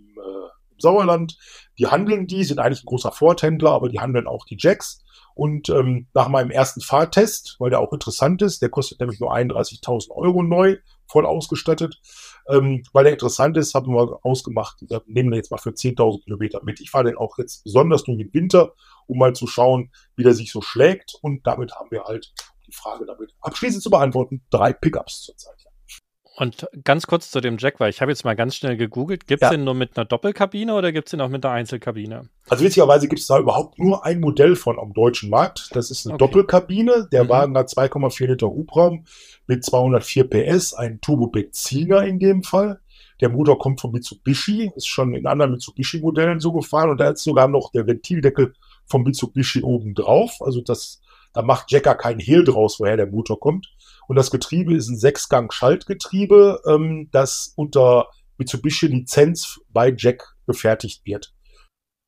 im Sauerland. Die handeln die, sind eigentlich ein großer Vorhändler, aber die handeln auch die Jacks. Und ähm, nach meinem ersten Fahrtest, weil der auch interessant ist, der kostet nämlich nur 31.000 Euro neu, voll ausgestattet, ähm, weil der interessant ist, haben wir ausgemacht, nehmen wir jetzt mal für 10.000 Kilometer mit. Ich fahre den auch jetzt besonders durch den Winter, um mal zu schauen, wie der sich so schlägt. Und damit haben wir halt die Frage damit abschließend zu beantworten, drei Pickups zurzeit. Und ganz kurz zu dem Jack, weil ich habe jetzt mal ganz schnell gegoogelt. Gibt es ja. den nur mit einer Doppelkabine oder gibt es den auch mit einer Einzelkabine? Also witzigerweise gibt es da überhaupt nur ein Modell von am deutschen Markt. Das ist eine okay. Doppelkabine. Der mhm. Wagen hat 2,4 Liter Hubraum mit 204 PS, ein Turbo-Benziner in dem Fall. Der Motor kommt von Mitsubishi, ist schon in anderen Mitsubishi-Modellen so gefahren und da ist sogar noch der Ventildeckel vom Mitsubishi oben drauf. Also das, da macht Jacker kein Hehl draus, woher der Motor kommt. Und das Getriebe ist ein Sechsgang-Schaltgetriebe, ähm, das unter Mitsubishi-Lizenz bei Jack gefertigt wird.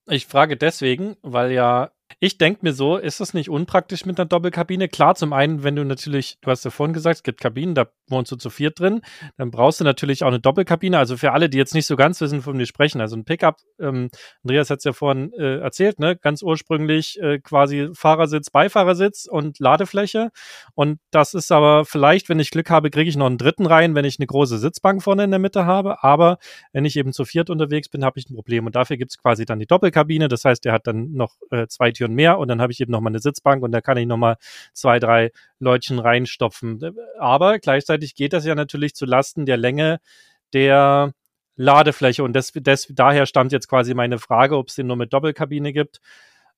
Ich frage deswegen, weil ja ich denke mir so, ist das nicht unpraktisch mit einer Doppelkabine? Klar, zum einen, wenn du natürlich, du hast ja vorhin gesagt, es gibt Kabinen, da wohnst du zu viert drin, dann brauchst du natürlich auch eine Doppelkabine. Also für alle, die jetzt nicht so ganz wissen, von wir sprechen, also ein Pickup, ähm, Andreas hat es ja vorhin äh, erzählt, ne, ganz ursprünglich äh, quasi Fahrersitz, Beifahrersitz und Ladefläche. Und das ist aber vielleicht, wenn ich Glück habe, kriege ich noch einen dritten rein, wenn ich eine große Sitzbank vorne in der Mitte habe. Aber wenn ich eben zu viert unterwegs bin, habe ich ein Problem. Und dafür gibt es quasi dann die Doppelkabine. Das heißt, der hat dann noch äh, zwei Türen mehr und dann habe ich eben noch mal eine Sitzbank und da kann ich noch mal zwei, drei Leutchen reinstopfen. Aber gleichzeitig geht das ja natürlich zu Lasten der Länge der Ladefläche und das, das, daher stammt jetzt quasi meine Frage, ob es den nur mit Doppelkabine gibt.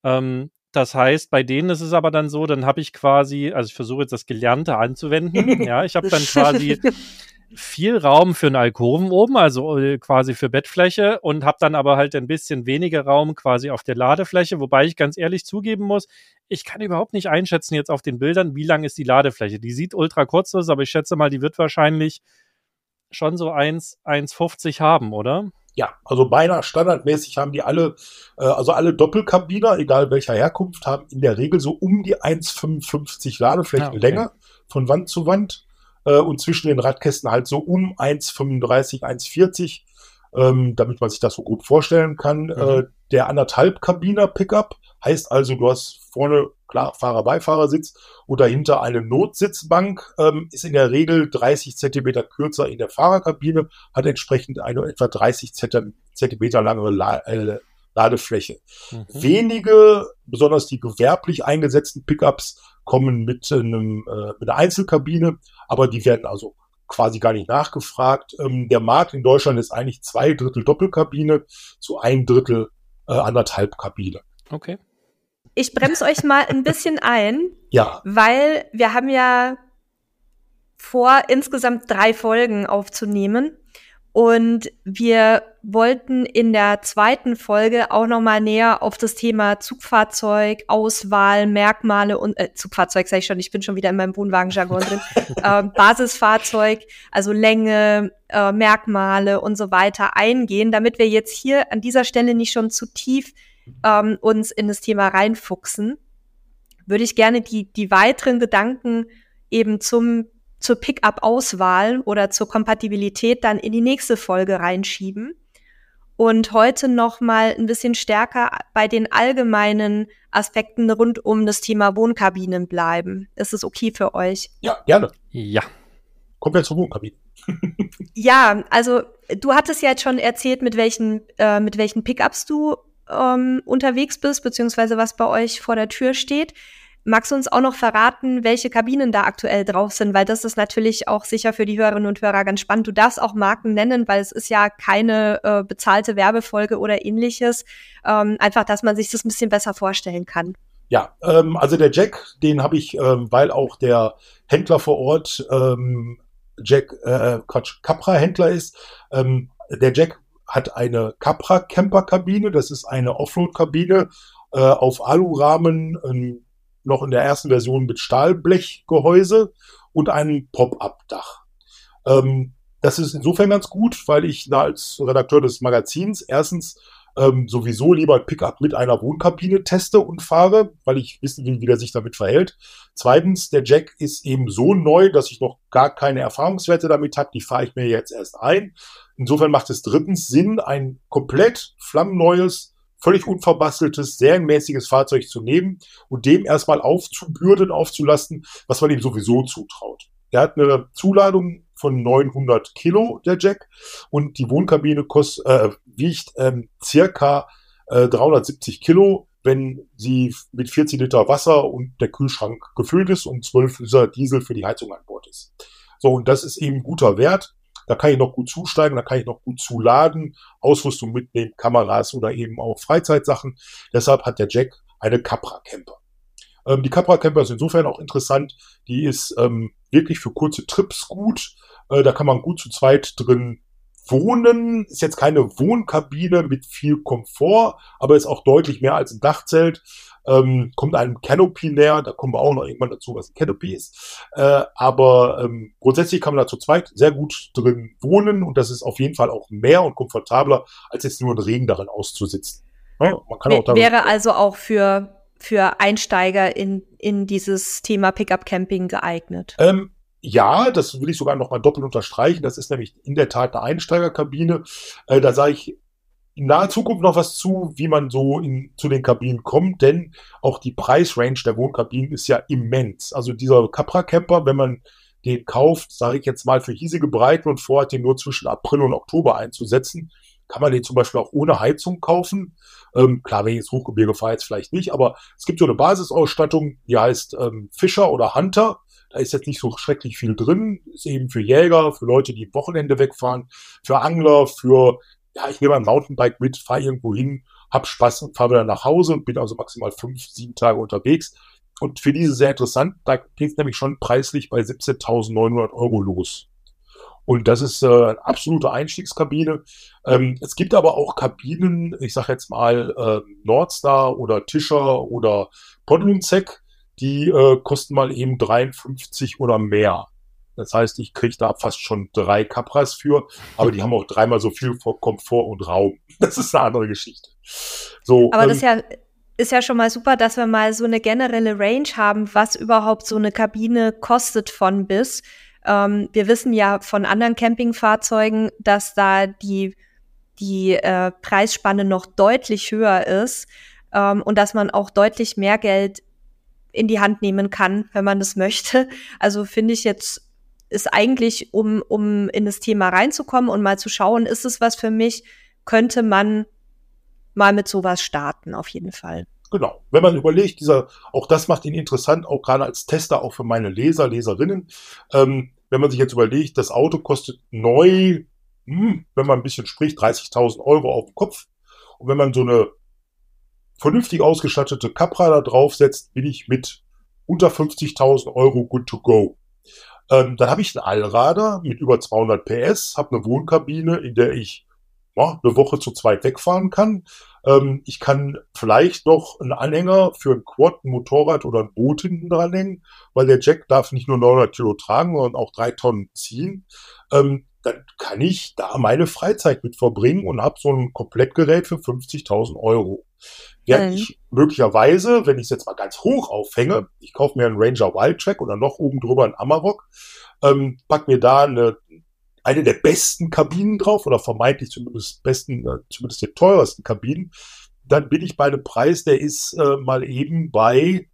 Ähm, das heißt, bei denen ist es aber dann so, dann habe ich quasi, also ich versuche jetzt das Gelernte anzuwenden. ja, ich habe dann quasi viel Raum für einen Alkoven oben, also äh, quasi für Bettfläche und habe dann aber halt ein bisschen weniger Raum quasi auf der Ladefläche, wobei ich ganz ehrlich zugeben muss, ich kann überhaupt nicht einschätzen jetzt auf den Bildern, wie lang ist die Ladefläche. Die sieht ultra kurz aus, aber ich schätze mal, die wird wahrscheinlich schon so 1, 1,50 haben, oder? Ja, also beinahe standardmäßig haben die alle, äh, also alle Doppelkabiner, egal welcher Herkunft, haben in der Regel so um die 1,55 Ladeflächenlänge ah, okay. von Wand zu Wand äh, und zwischen den Radkästen halt so um 1,35, 1,40, ähm, damit man sich das so grob vorstellen kann. Mhm. Äh, der anderthalb Kabiner Pickup heißt also, du hast vorne klar Fahrer-Beifahrersitz und dahinter eine Notsitzbank, ähm, ist in der Regel 30 Zentimeter kürzer in der Fahrerkabine, hat entsprechend eine etwa 30 Zentimeter lange La äh, Ladefläche. Mhm. Wenige, besonders die gewerblich eingesetzten Pickups, kommen mit, einem, äh, mit einer Einzelkabine, aber die werden also quasi gar nicht nachgefragt. Ähm, der Markt in Deutschland ist eigentlich zwei Drittel Doppelkabine zu ein Drittel äh, anderthalb Kabine. Okay. Ich bremse euch mal ein bisschen ein. Ja. Weil wir haben ja vor, insgesamt drei Folgen aufzunehmen. Und wir wollten in der zweiten Folge auch noch mal näher auf das Thema Zugfahrzeug, Auswahl, Merkmale und äh, Zugfahrzeug sage ich schon, ich bin schon wieder in meinem Wohnwagenjargon drin. äh, Basisfahrzeug, also Länge, äh, Merkmale und so weiter eingehen, damit wir jetzt hier an dieser Stelle nicht schon zu tief ähm, uns in das Thema reinfuchsen. Würde ich gerne die die weiteren Gedanken eben zum zur Pickup-Auswahl oder zur Kompatibilität dann in die nächste Folge reinschieben und heute noch mal ein bisschen stärker bei den allgemeinen Aspekten rund um das Thema Wohnkabinen bleiben. Ist es okay für euch? Ja, gerne. Ja. kommen wir zur Wohnkabine. ja, also du hattest ja jetzt schon erzählt, mit welchen, äh, mit welchen Pickups du ähm, unterwegs bist, beziehungsweise was bei euch vor der Tür steht. Magst du uns auch noch verraten, welche Kabinen da aktuell drauf sind? Weil das ist natürlich auch sicher für die Hörerinnen und Hörer ganz spannend. Du darfst auch Marken nennen, weil es ist ja keine äh, bezahlte Werbefolge oder ähnliches. Ähm, einfach, dass man sich das ein bisschen besser vorstellen kann. Ja, ähm, also der Jack, den habe ich, ähm, weil auch der Händler vor Ort ähm, Jack, äh, Quatsch, Capra-Händler ist. Ähm, der Jack hat eine Capra Camper Kabine. Das ist eine Offroad-Kabine äh, auf Alurahmen, ähm, noch in der ersten Version mit Stahlblechgehäuse und einem Pop-up-Dach. Ähm, das ist insofern ganz gut, weil ich da als Redakteur des Magazins erstens ähm, sowieso lieber Pickup mit einer Wohnkabine teste und fahre, weil ich wissen will, wie der sich damit verhält. Zweitens, der Jack ist eben so neu, dass ich noch gar keine Erfahrungswerte damit habe. Die fahre ich mir jetzt erst ein. Insofern macht es drittens Sinn, ein komplett flammneues, völlig unverbasteltes, serienmäßiges Fahrzeug zu nehmen und dem erstmal aufzubürden, aufzulasten, was man ihm sowieso zutraut. Er hat eine Zuladung von 900 Kilo, der Jack, und die Wohnkabine kost, äh, wiegt ähm, circa äh, 370 Kilo, wenn sie mit 40 Liter Wasser und der Kühlschrank gefüllt ist und 12 Liter Diesel für die Heizung an Bord ist. So, und das ist eben guter Wert. Da kann ich noch gut zusteigen, da kann ich noch gut zuladen, Ausrüstung mitnehmen, Kameras oder eben auch Freizeitsachen. Deshalb hat der Jack eine Capra Camper. Ähm, die Capra Camper ist insofern auch interessant. Die ist ähm, wirklich für kurze Trips gut. Äh, da kann man gut zu zweit drin wohnen. Ist jetzt keine Wohnkabine mit viel Komfort, aber ist auch deutlich mehr als ein Dachzelt. Ähm, kommt einem Canopy näher, da kommen wir auch noch irgendwann dazu, was ein Canopy ist. Äh, aber ähm, grundsätzlich kann man da zu zweit sehr gut drin wohnen und das ist auf jeden Fall auch mehr und komfortabler, als jetzt nur den Regen darin auszusitzen. Ja, man kann auch Wäre also auch für, für Einsteiger in, in dieses Thema Pickup Camping geeignet. Ähm, ja, das will ich sogar noch mal doppelt unterstreichen. Das ist nämlich in der Tat eine Einsteigerkabine. Äh, da sage ich in naher Zukunft noch was zu, wie man so in, zu den Kabinen kommt, denn auch die Preisrange der Wohnkabinen ist ja immens. Also dieser Capra Camper, wenn man den kauft, sage ich jetzt mal für hiesige Breiten und vorhat, den nur zwischen April und Oktober einzusetzen, kann man den zum Beispiel auch ohne Heizung kaufen. Ähm, klar, wenn ich ins Hochgebirge fahre, jetzt vielleicht nicht, aber es gibt so eine Basisausstattung, die heißt ähm, Fischer oder Hunter. Da ist jetzt nicht so schrecklich viel drin. Ist eben für Jäger, für Leute, die Wochenende wegfahren, für Angler, für ja, ich nehme ein Mountainbike mit, fahre irgendwo hin, hab Spaß und fahre wieder nach Hause und bin also maximal fünf, sieben Tage unterwegs. Und für diese sehr interessant, da geht es nämlich schon preislich bei 17.900 Euro los. Und das ist äh, eine absolute Einstiegskabine. Ähm, es gibt aber auch Kabinen, ich sage jetzt mal äh, Nordstar oder Tischer oder Podlunzek, die äh, kosten mal eben 53 oder mehr. Das heißt, ich kriege da fast schon drei Capras für, aber die haben auch dreimal so viel Komfort und Raum. Das ist eine andere Geschichte. So, aber ähm, das ist ja, ist ja schon mal super, dass wir mal so eine generelle Range haben, was überhaupt so eine Kabine kostet von bis. Ähm, wir wissen ja von anderen Campingfahrzeugen, dass da die, die äh, Preisspanne noch deutlich höher ist ähm, und dass man auch deutlich mehr Geld in die Hand nehmen kann, wenn man das möchte. Also finde ich jetzt ist eigentlich, um, um in das Thema reinzukommen und mal zu schauen, ist es was für mich, könnte man mal mit sowas starten, auf jeden Fall. Genau. Wenn man überlegt, dieser, auch das macht ihn interessant, auch gerade als Tester, auch für meine Leser, Leserinnen. Ähm, wenn man sich jetzt überlegt, das Auto kostet neu, hm, wenn man ein bisschen spricht, 30.000 Euro auf dem Kopf. Und wenn man so eine vernünftig ausgestattete Capra da draufsetzt, bin ich mit unter 50.000 Euro good to go. Ähm, dann habe ich einen Allrader mit über 200 PS, habe eine Wohnkabine, in der ich ja, eine Woche zu zweit wegfahren kann. Ähm, ich kann vielleicht noch einen Anhänger für ein Quad, ein Motorrad oder ein Boot hinten dranhängen, weil der Jack darf nicht nur 900 Kilo tragen, sondern auch drei Tonnen ziehen. Ähm, dann kann ich da meine Freizeit mit verbringen und habe so ein Komplettgerät für 50.000 Euro. Während mhm. ich möglicherweise, wenn ich es jetzt mal ganz hoch aufhänge, ich kaufe mir einen Ranger Wildtrack oder noch oben drüber einen Amarok, ähm, pack mir da eine, eine der besten Kabinen drauf oder vermeintlich zumindest besten, äh, zumindest der teuersten Kabinen, dann bin ich bei einem Preis, der ist äh, mal eben bei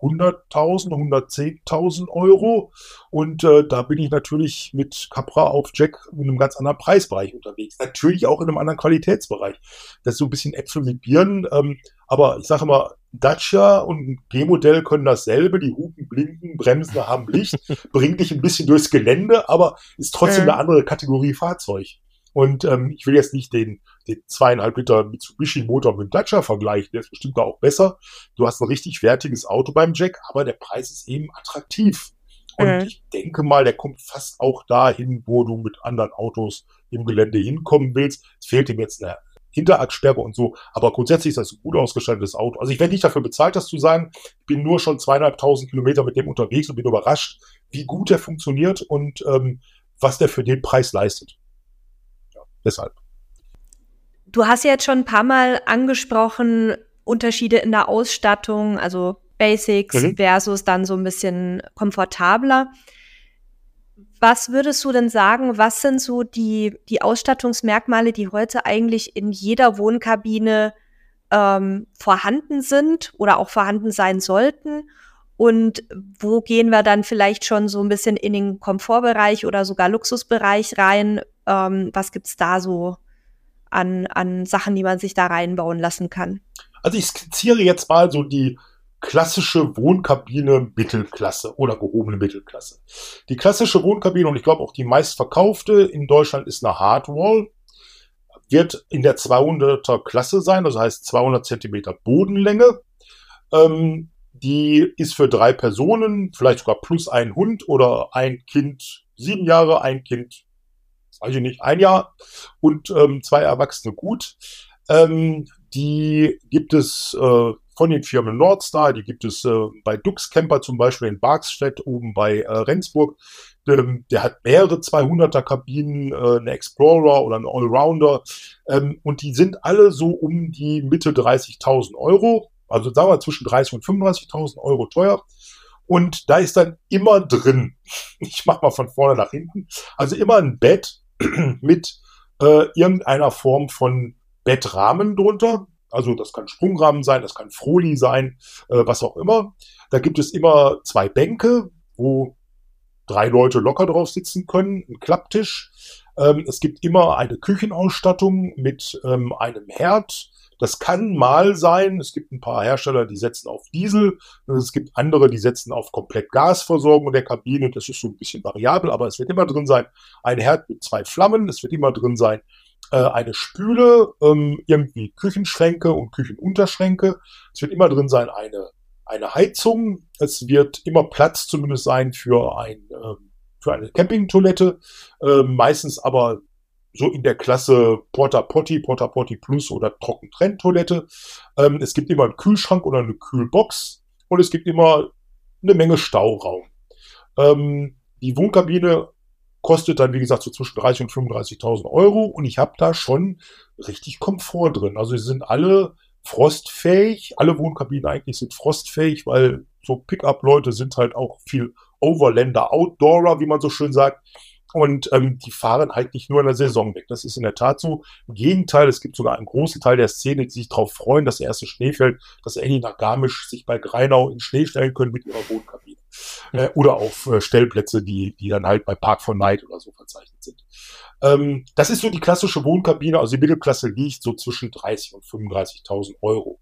100.000, 110.000 Euro. Und äh, da bin ich natürlich mit Capra auf Jack in einem ganz anderen Preisbereich unterwegs. Natürlich auch in einem anderen Qualitätsbereich. Das ist so ein bisschen Äpfel mit Birnen. Ähm, aber ich sage mal, Dacia und G-Modell können dasselbe. Die Hupen blinken, Bremsen haben Licht, bringen dich ein bisschen durchs Gelände, aber ist trotzdem mhm. eine andere Kategorie Fahrzeug. Und ähm, ich will jetzt nicht den, den zweieinhalb Liter Mitsubishi Motor mit Dacia vergleichen, der ist bestimmt da auch besser. Du hast ein richtig wertiges Auto beim Jack, aber der Preis ist eben attraktiv. Und mhm. ich denke mal, der kommt fast auch dahin, wo du mit anderen Autos im Gelände hinkommen willst. Es fehlt ihm jetzt eine Hinterradsperre und so, aber grundsätzlich ist das ein gut ausgestattetes Auto. Also ich werde nicht dafür bezahlt, das zu sagen. Ich bin nur schon zweieinhalbtausend Kilometer mit dem unterwegs und bin überrascht, wie gut der funktioniert und ähm, was der für den Preis leistet. Deshalb. Du hast ja jetzt schon ein paar Mal angesprochen, Unterschiede in der Ausstattung, also Basics mhm. versus dann so ein bisschen komfortabler. Was würdest du denn sagen, was sind so die, die Ausstattungsmerkmale, die heute eigentlich in jeder Wohnkabine ähm, vorhanden sind oder auch vorhanden sein sollten? Und wo gehen wir dann vielleicht schon so ein bisschen in den Komfortbereich oder sogar Luxusbereich rein? Ähm, was gibt's da so an, an Sachen, die man sich da reinbauen lassen kann? Also ich skizziere jetzt mal so die klassische Wohnkabine Mittelklasse oder gehobene Mittelklasse. Die klassische Wohnkabine und ich glaube auch die meistverkaufte in Deutschland ist eine Hardwall. Wird in der 200er Klasse sein, das heißt 200 Zentimeter Bodenlänge. Ähm, die ist für drei Personen, vielleicht sogar plus ein Hund oder ein Kind sieben Jahre, ein Kind weiß ich nicht, ein Jahr und ähm, zwei Erwachsene gut. Ähm, die gibt es äh, von den Firmen Nordstar, die gibt es äh, bei Dux Camper zum Beispiel in Barkstedt oben bei äh, Rendsburg. Ähm, der hat mehrere 200er Kabinen, äh, eine Explorer oder einen Allrounder ähm, und die sind alle so um die Mitte 30.000 Euro, also sagen wir zwischen 30 und 35.000 Euro teuer. Und da ist dann immer drin, ich mach mal von vorne nach hinten, also immer ein Bett, mit äh, irgendeiner Form von Bettrahmen drunter. Also das kann Sprungrahmen sein, das kann Froli sein, äh, was auch immer. Da gibt es immer zwei Bänke, wo drei Leute locker drauf sitzen können, ein Klapptisch. Ähm, es gibt immer eine Küchenausstattung mit ähm, einem Herd, das kann mal sein. Es gibt ein paar Hersteller, die setzen auf Diesel. Es gibt andere, die setzen auf komplett Gasversorgung der Kabine. Das ist so ein bisschen variabel, aber es wird immer drin sein. Ein Herd mit zwei Flammen. Es wird immer drin sein. Äh, eine Spüle, ähm, irgendwie Küchenschränke und Küchenunterschränke. Es wird immer drin sein eine, eine Heizung. Es wird immer Platz zumindest sein für ein, äh, für eine Campingtoilette. Äh, meistens aber so in der Klasse Porta Potty, Porta Potty Plus oder Trockentrenntoilette. Ähm, es gibt immer einen Kühlschrank oder eine Kühlbox und es gibt immer eine Menge Stauraum. Ähm, die Wohnkabine kostet dann, wie gesagt, so zwischen 30 und 35.000 Euro und ich habe da schon richtig Komfort drin. Also sie sind alle frostfähig. Alle Wohnkabinen eigentlich sind frostfähig, weil so Pickup-Leute sind halt auch viel Overlander, Outdoorer, wie man so schön sagt. Und ähm, die fahren halt nicht nur in der Saison weg. Das ist in der Tat so. Im Gegenteil, es gibt sogar einen großen Teil der Szene, die sich darauf freuen, dass der erste Schnee fällt, dass Annie nach Garmisch sich bei Greinau in Schnee stellen können mit ihrer Wohnkabine. Äh, oder auf äh, Stellplätze, die, die dann halt bei Park for Night oder so verzeichnet sind. Ähm, das ist so die klassische Wohnkabine. Also die Mittelklasse liegt so zwischen 30 und 35.000 Euro.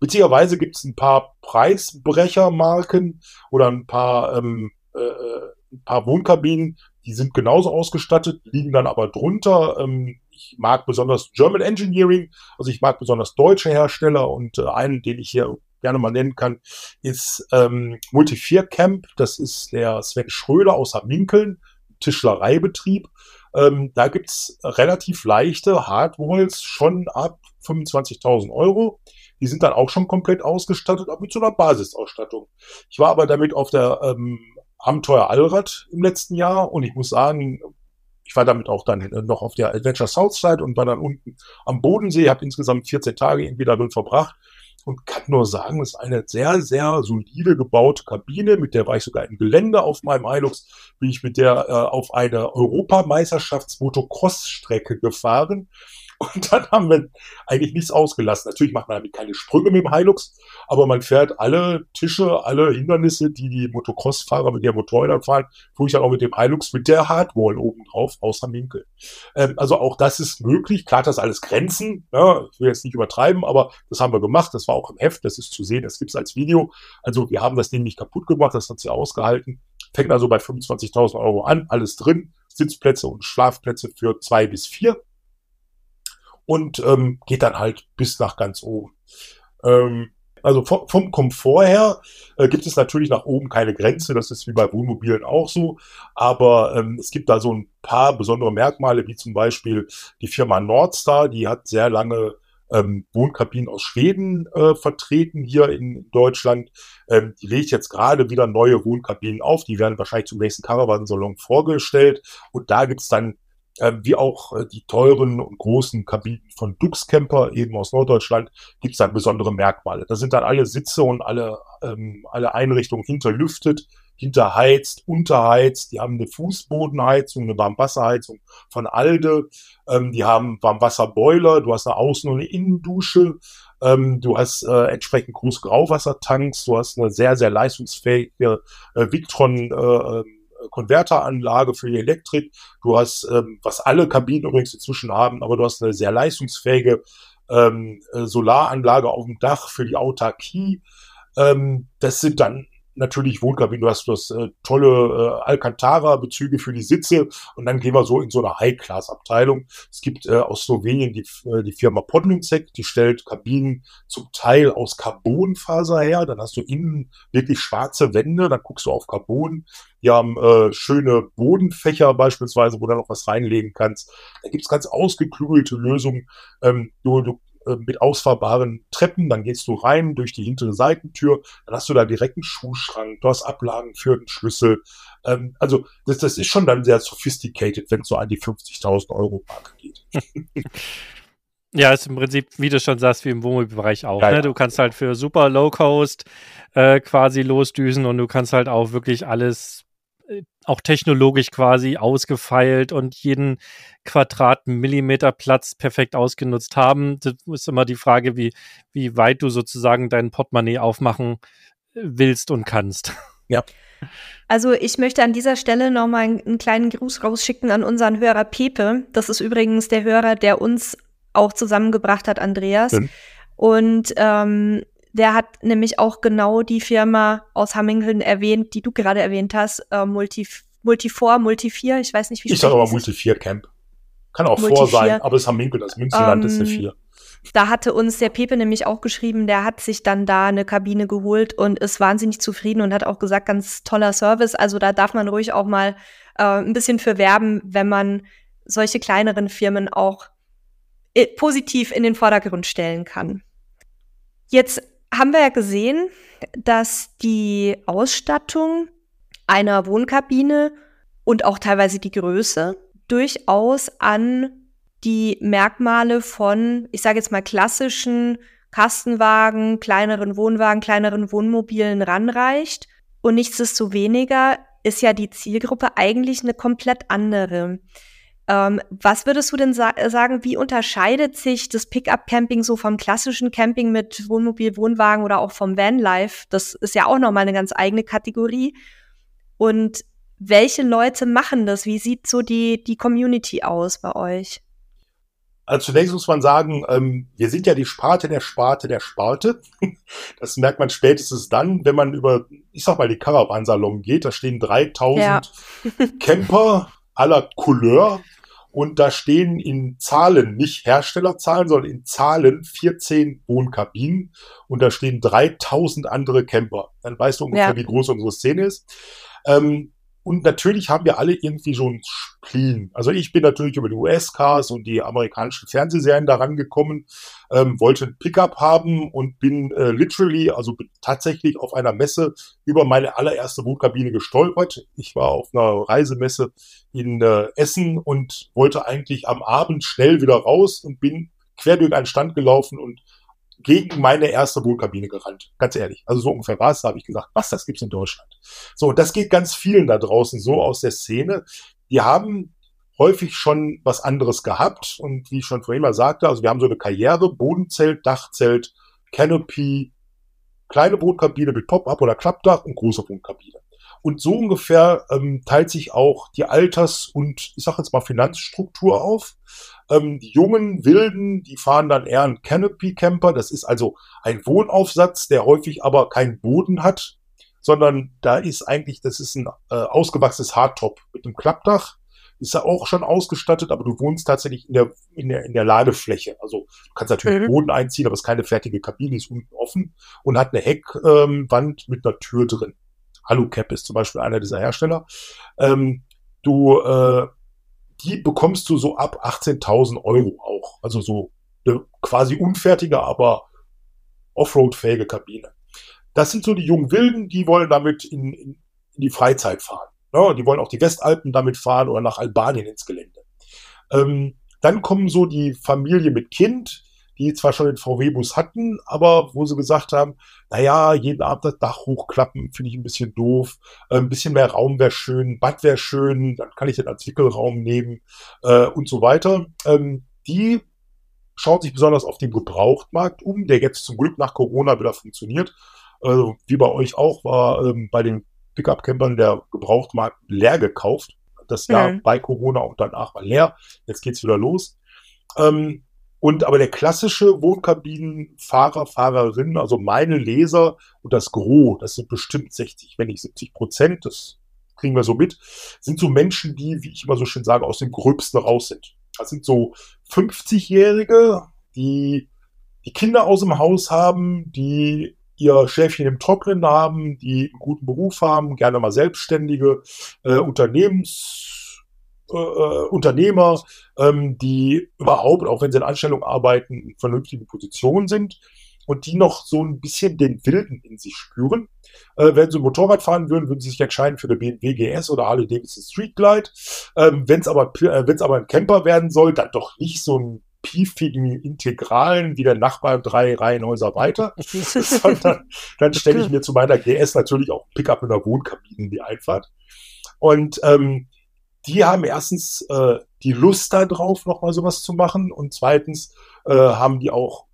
Witzigerweise gibt es ein paar Preisbrechermarken oder ein paar, ähm, äh, äh ein paar Wohnkabinen, die sind genauso ausgestattet, liegen dann aber drunter. Ähm, ich mag besonders German Engineering, also ich mag besonders deutsche Hersteller und äh, einen, den ich hier gerne mal nennen kann, ist ähm, Multi4 Camp. Das ist der Sven Schröder aus Minkeln, Tischlereibetrieb. Ähm, da gibt's relativ leichte Hardwalls schon ab 25.000 Euro. Die sind dann auch schon komplett ausgestattet, auch mit so einer Basisausstattung. Ich war aber damit auf der ähm, Abenteuer Allrad im letzten Jahr und ich muss sagen, ich war damit auch dann noch auf der Adventure Southside und war dann unten am Bodensee, habe insgesamt 14 Tage irgendwie darin verbracht und kann nur sagen, es ist eine sehr, sehr solide gebaute Kabine, mit der war ich sogar im Gelände auf meinem Hilux, bin ich mit der äh, auf eine Europameisterschafts-Motocross-Strecke gefahren. Und dann haben wir eigentlich nichts ausgelassen. Natürlich macht man damit keine Sprünge mit dem Hilux, aber man fährt alle Tische, alle Hindernisse, die die Motocross-Fahrer mit ihren Motorrädern fahren, fuhr ich dann auch mit dem Hilux mit der Hardwall oben drauf, außer Winkel. Ähm, also auch das ist möglich. Klar, das alles Grenzen. Ja, ich will jetzt nicht übertreiben, aber das haben wir gemacht. Das war auch im Heft, das ist zu sehen, das gibt es als Video. Also wir haben das Ding nicht kaputt gemacht, das hat sie ausgehalten. Fängt also bei 25.000 Euro an, alles drin. Sitzplätze und Schlafplätze für zwei bis vier und ähm, geht dann halt bis nach ganz oben. Ähm, also vom, vom Komfort her äh, gibt es natürlich nach oben keine Grenze, das ist wie bei Wohnmobilen auch so, aber ähm, es gibt da so ein paar besondere Merkmale, wie zum Beispiel die Firma Nordstar, die hat sehr lange ähm, Wohnkabinen aus Schweden äh, vertreten hier in Deutschland. Ähm, die legt jetzt gerade wieder neue Wohnkabinen auf, die werden wahrscheinlich zum nächsten Caravan-Salon vorgestellt und da gibt's dann äh, wie auch äh, die teuren und großen Kabinen von Dux Camper, eben aus Norddeutschland, gibt es dann besondere Merkmale. Da sind dann alle Sitze und alle, ähm, alle Einrichtungen hinterlüftet, hinterheizt, unterheizt. Die haben eine Fußbodenheizung, eine Warmwasserheizung von Alde. Ähm, die haben Warmwasserboiler. Du hast eine Außen- und eine Innendusche. Ähm, du hast äh, entsprechend große Grauwassertanks. Du hast eine sehr, sehr leistungsfähige äh, Victron äh, ähm, Konverteranlage für die Elektrik. Du hast, ähm, was alle Kabinen übrigens inzwischen haben, aber du hast eine sehr leistungsfähige ähm, äh, Solaranlage auf dem Dach für die Autarkie. Ähm, das sind dann natürlich Wohnkabinen, du hast das äh, tolle äh, Alcantara-Bezüge für die Sitze und dann gehen wir so in so eine High-Class-Abteilung. Es gibt äh, aus Slowenien die, äh, die Firma Podlinsek, die stellt Kabinen zum Teil aus Carbonfaser her, dann hast du innen wirklich schwarze Wände, dann guckst du auf Carbon. Die haben äh, schöne Bodenfächer beispielsweise, wo du noch was reinlegen kannst. Da gibt's ganz ausgeklügelte Lösungen. Ähm, du, du äh, mit ausfahrbaren Treppen, dann gehst du rein durch die hintere Seitentür, dann hast du da direkt einen Schuhschrank, du hast Ablagen für den Schlüssel. Ähm, also das, das ist schon dann sehr sophisticated, wenn es so an die 50.000 Euro Marke geht. Ja, ist im Prinzip, wie du schon sagst, wie im Wohnmobilbereich auch. Ja, ne? Du kannst halt für super Low Cost äh, quasi losdüsen und du kannst halt auch wirklich alles auch technologisch quasi ausgefeilt und jeden Quadratmillimeter Platz perfekt ausgenutzt haben. Das ist immer die Frage, wie, wie weit du sozusagen dein Portemonnaie aufmachen willst und kannst. Ja. Also ich möchte an dieser Stelle nochmal einen kleinen Gruß rausschicken an unseren Hörer Pepe. Das ist übrigens der Hörer, der uns auch zusammengebracht hat, Andreas. Mhm. Und ähm, der hat nämlich auch genau die Firma aus Hammingen erwähnt, die du gerade erwähnt hast, äh, Multi, Multifor, Multi4, ich weiß nicht, wie Ich sage aber Multi4 Camp. Kann auch Multi vor sein, aber es ist Hammingen, das Münzenland ähm, ist eine 4. Da hatte uns der Pepe nämlich auch geschrieben, der hat sich dann da eine Kabine geholt und ist wahnsinnig zufrieden und hat auch gesagt, ganz toller Service. Also da darf man ruhig auch mal äh, ein bisschen für werben, wenn man solche kleineren Firmen auch äh, positiv in den Vordergrund stellen kann. Jetzt haben wir ja gesehen, dass die Ausstattung einer Wohnkabine und auch teilweise die Größe durchaus an die Merkmale von, ich sage jetzt mal, klassischen Kastenwagen, kleineren Wohnwagen, kleineren Wohnmobilen ranreicht. Und nichtsdestoweniger ist ja die Zielgruppe eigentlich eine komplett andere. Ähm, was würdest du denn sa sagen, wie unterscheidet sich das Pickup-Camping so vom klassischen Camping mit Wohnmobil, Wohnwagen oder auch vom Vanlife? Das ist ja auch nochmal eine ganz eigene Kategorie. Und welche Leute machen das? Wie sieht so die, die Community aus bei euch? Also zunächst muss man sagen, ähm, wir sind ja die Sparte der Sparte der Sparte. Das merkt man spätestens dann, wenn man über, ich sag mal, die Caravansalon geht. Da stehen 3000 ja. Camper aller Couleur und da stehen in Zahlen, nicht Herstellerzahlen, sondern in Zahlen 14 Wohnkabinen und da stehen 3000 andere Camper. Dann weißt du ungefähr, ja. wie groß unsere Szene ist. Ähm, und natürlich haben wir alle irgendwie so ein Spleen. Also ich bin natürlich über die US-Cars und die amerikanischen Fernsehserien daran gekommen, ähm, wollte ein Pickup haben und bin äh, literally, also tatsächlich auf einer Messe über meine allererste Wohnkabine gestolpert. Ich war auf einer Reisemesse in äh, Essen und wollte eigentlich am Abend schnell wieder raus und bin quer durch einen Stand gelaufen und gegen meine erste Wohnkabine gerannt. Ganz ehrlich. Also so ungefähr war es. Da habe ich gesagt, was, das gibt's in Deutschland. So, das geht ganz vielen da draußen so aus der Szene. Die haben häufig schon was anderes gehabt. Und wie ich schon vorhin mal sagte, also wir haben so eine Karriere, Bodenzelt, Dachzelt, Canopy, kleine Wohnkabine mit Pop-up oder Klappdach und große Wohnkabine. Und so ungefähr ähm, teilt sich auch die Alters- und ich sage jetzt mal Finanzstruktur auf. Ähm, die jungen Wilden, die fahren dann eher einen Canopy Camper. Das ist also ein Wohnaufsatz, der häufig aber keinen Boden hat, sondern da ist eigentlich, das ist ein äh, ausgewachsenes Hardtop mit einem Klappdach. Ist ja auch schon ausgestattet, aber du wohnst tatsächlich in der, in der, in der Ladefläche. Also du kannst natürlich mhm. Boden einziehen, aber es ist keine fertige Kabine, ist unten offen und hat eine Heckwand ähm, mit einer Tür drin. Alucap ist zum Beispiel einer dieser Hersteller. Ähm, du, äh, die bekommst du so ab 18.000 Euro auch. Also so eine quasi unfertige, aber Offroad-fähige Kabine. Das sind so die jungen Wilden, die wollen damit in, in, in die Freizeit fahren. Ja, die wollen auch die Westalpen damit fahren oder nach Albanien ins Gelände. Ähm, dann kommen so die Familie mit Kind, die zwar schon den VW-Bus hatten, aber wo sie gesagt haben, naja, jeden Abend das Dach hochklappen, finde ich ein bisschen doof. Äh, ein bisschen mehr Raum wäre schön, Bad wäre schön, dann kann ich den als Wickelraum nehmen äh, und so weiter. Ähm, die schaut sich besonders auf den Gebrauchtmarkt um, der jetzt zum Glück nach Corona wieder funktioniert. Also wie bei euch auch, war ähm, bei den Pickup-Campern der Gebrauchtmarkt leer gekauft. Das Jahr mhm. bei Corona und danach war leer. Jetzt geht's wieder los. Ähm, und aber der klassische Wohnkabinenfahrer, Fahrerin, also meine Leser und das Gros, das sind bestimmt 60, wenn nicht 70 Prozent, das kriegen wir so mit, sind so Menschen, die, wie ich immer so schön sage, aus dem Gröbsten raus sind. Das sind so 50-Jährige, die die Kinder aus dem Haus haben, die ihr Schäfchen im Trocknen haben, die einen guten Beruf haben, gerne mal Selbstständige, äh, Unternehmens äh, Unternehmer, ähm, die überhaupt, auch wenn sie in Anstellung arbeiten, in vernünftigen Positionen sind und die noch so ein bisschen den Wilden in sich spüren. Äh, wenn sie ein Motorrad fahren würden, würden sie sich entscheiden für eine BMW GS oder Harley Davidson Street Glide. Ähm, wenn es aber, äh, wenn's aber ein Camper werden soll, dann doch nicht so ein piefigen Integralen wie der Nachbar drei Reihenhäuser weiter, sondern dann stelle ich mir zu meiner GS natürlich auch Pickup mit einer Wohnkabine in die Einfahrt. Und ähm, die haben erstens äh, die Lust darauf, nochmal sowas zu machen und zweitens äh, haben die auch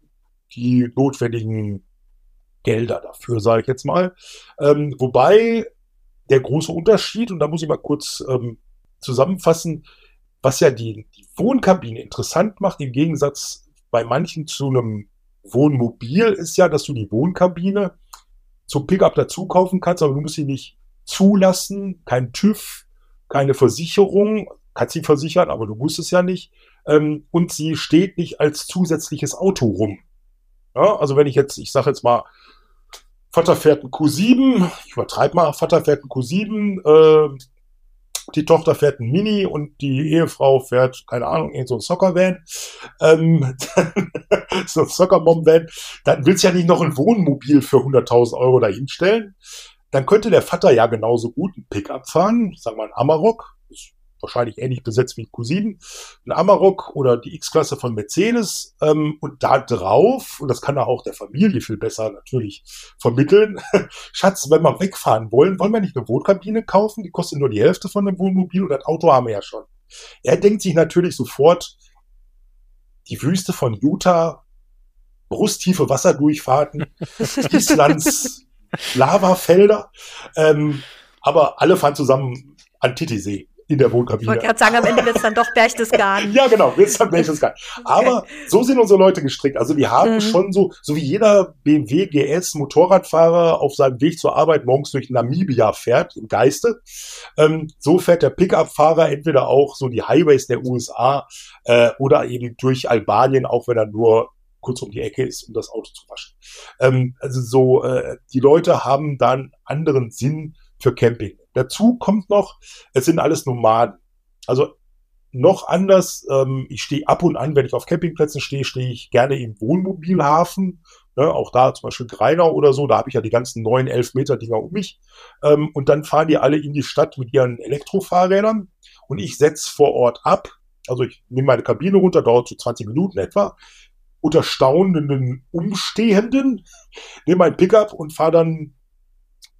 die notwendigen Gelder dafür, sage ich jetzt mal. Ähm, wobei der große Unterschied, und da muss ich mal kurz ähm, zusammenfassen, was ja die, die Wohnkabine interessant macht, im Gegensatz bei manchen zu einem Wohnmobil, ist ja, dass du die Wohnkabine zum Pickup dazu kaufen kannst, aber du musst sie nicht zulassen, kein TÜV, keine Versicherung, kann sie versichern, aber du musst es ja nicht. Ähm, und sie steht nicht als zusätzliches Auto rum. Ja, also wenn ich jetzt, ich sage jetzt mal, Vater fährt ein Q7, ich übertreibe mal, Vater fährt ein Q7, äh, die Tochter fährt ein Mini und die Ehefrau fährt, keine Ahnung, in so ein Soccer-Van, ähm, so ein Soccer-Mom-Van, dann willst du ja nicht noch ein Wohnmobil für 100.000 Euro dahinstellen dann könnte der Vater ja genauso gut ein Pickup fahren, sagen wir ein Amarok, ist wahrscheinlich ähnlich besetzt wie ein Q7, ein Amarok oder die X-Klasse von Mercedes ähm, und da drauf, und das kann er auch der Familie viel besser natürlich vermitteln, Schatz, wenn wir wegfahren wollen, wollen wir nicht eine Wohnkabine kaufen, die kostet nur die Hälfte von einem Wohnmobil und das Auto haben wir ja schon. Er denkt sich natürlich sofort, die Wüste von Utah, brusttiefe Wasserdurchfahrten, Islands Lavafelder. Ähm, aber alle fahren zusammen an Titisee in der Wohnkabine. Ich wollte gerade sagen, am Ende wird es dann doch Berchtesgaden. ja, genau, wird es dann Berchtesgaden. Aber okay. so sind unsere Leute gestrickt. Also die haben mhm. schon so, so wie jeder BMW GS Motorradfahrer auf seinem Weg zur Arbeit morgens durch Namibia fährt, im Geiste, ähm, so fährt der Pickup-Fahrer entweder auch so die Highways der USA äh, oder eben durch Albanien, auch wenn er nur kurz um die Ecke ist, um das Auto zu waschen. Ähm, also so, äh, die Leute haben dann anderen Sinn für Camping. Dazu kommt noch, es sind alles Nomaden. Also noch anders, ähm, ich stehe ab und an, wenn ich auf Campingplätzen stehe, stehe ich gerne im Wohnmobilhafen. Ne, auch da zum Beispiel Greinau oder so, da habe ich ja die ganzen neun, elf Meter Dinger um mich. Ähm, und dann fahren die alle in die Stadt mit ihren Elektrofahrrädern und ich setze vor Ort ab. Also ich nehme meine Kabine runter, dauert so 20 Minuten etwa unter staunenden Umstehenden, nehme mein Pickup und fahre dann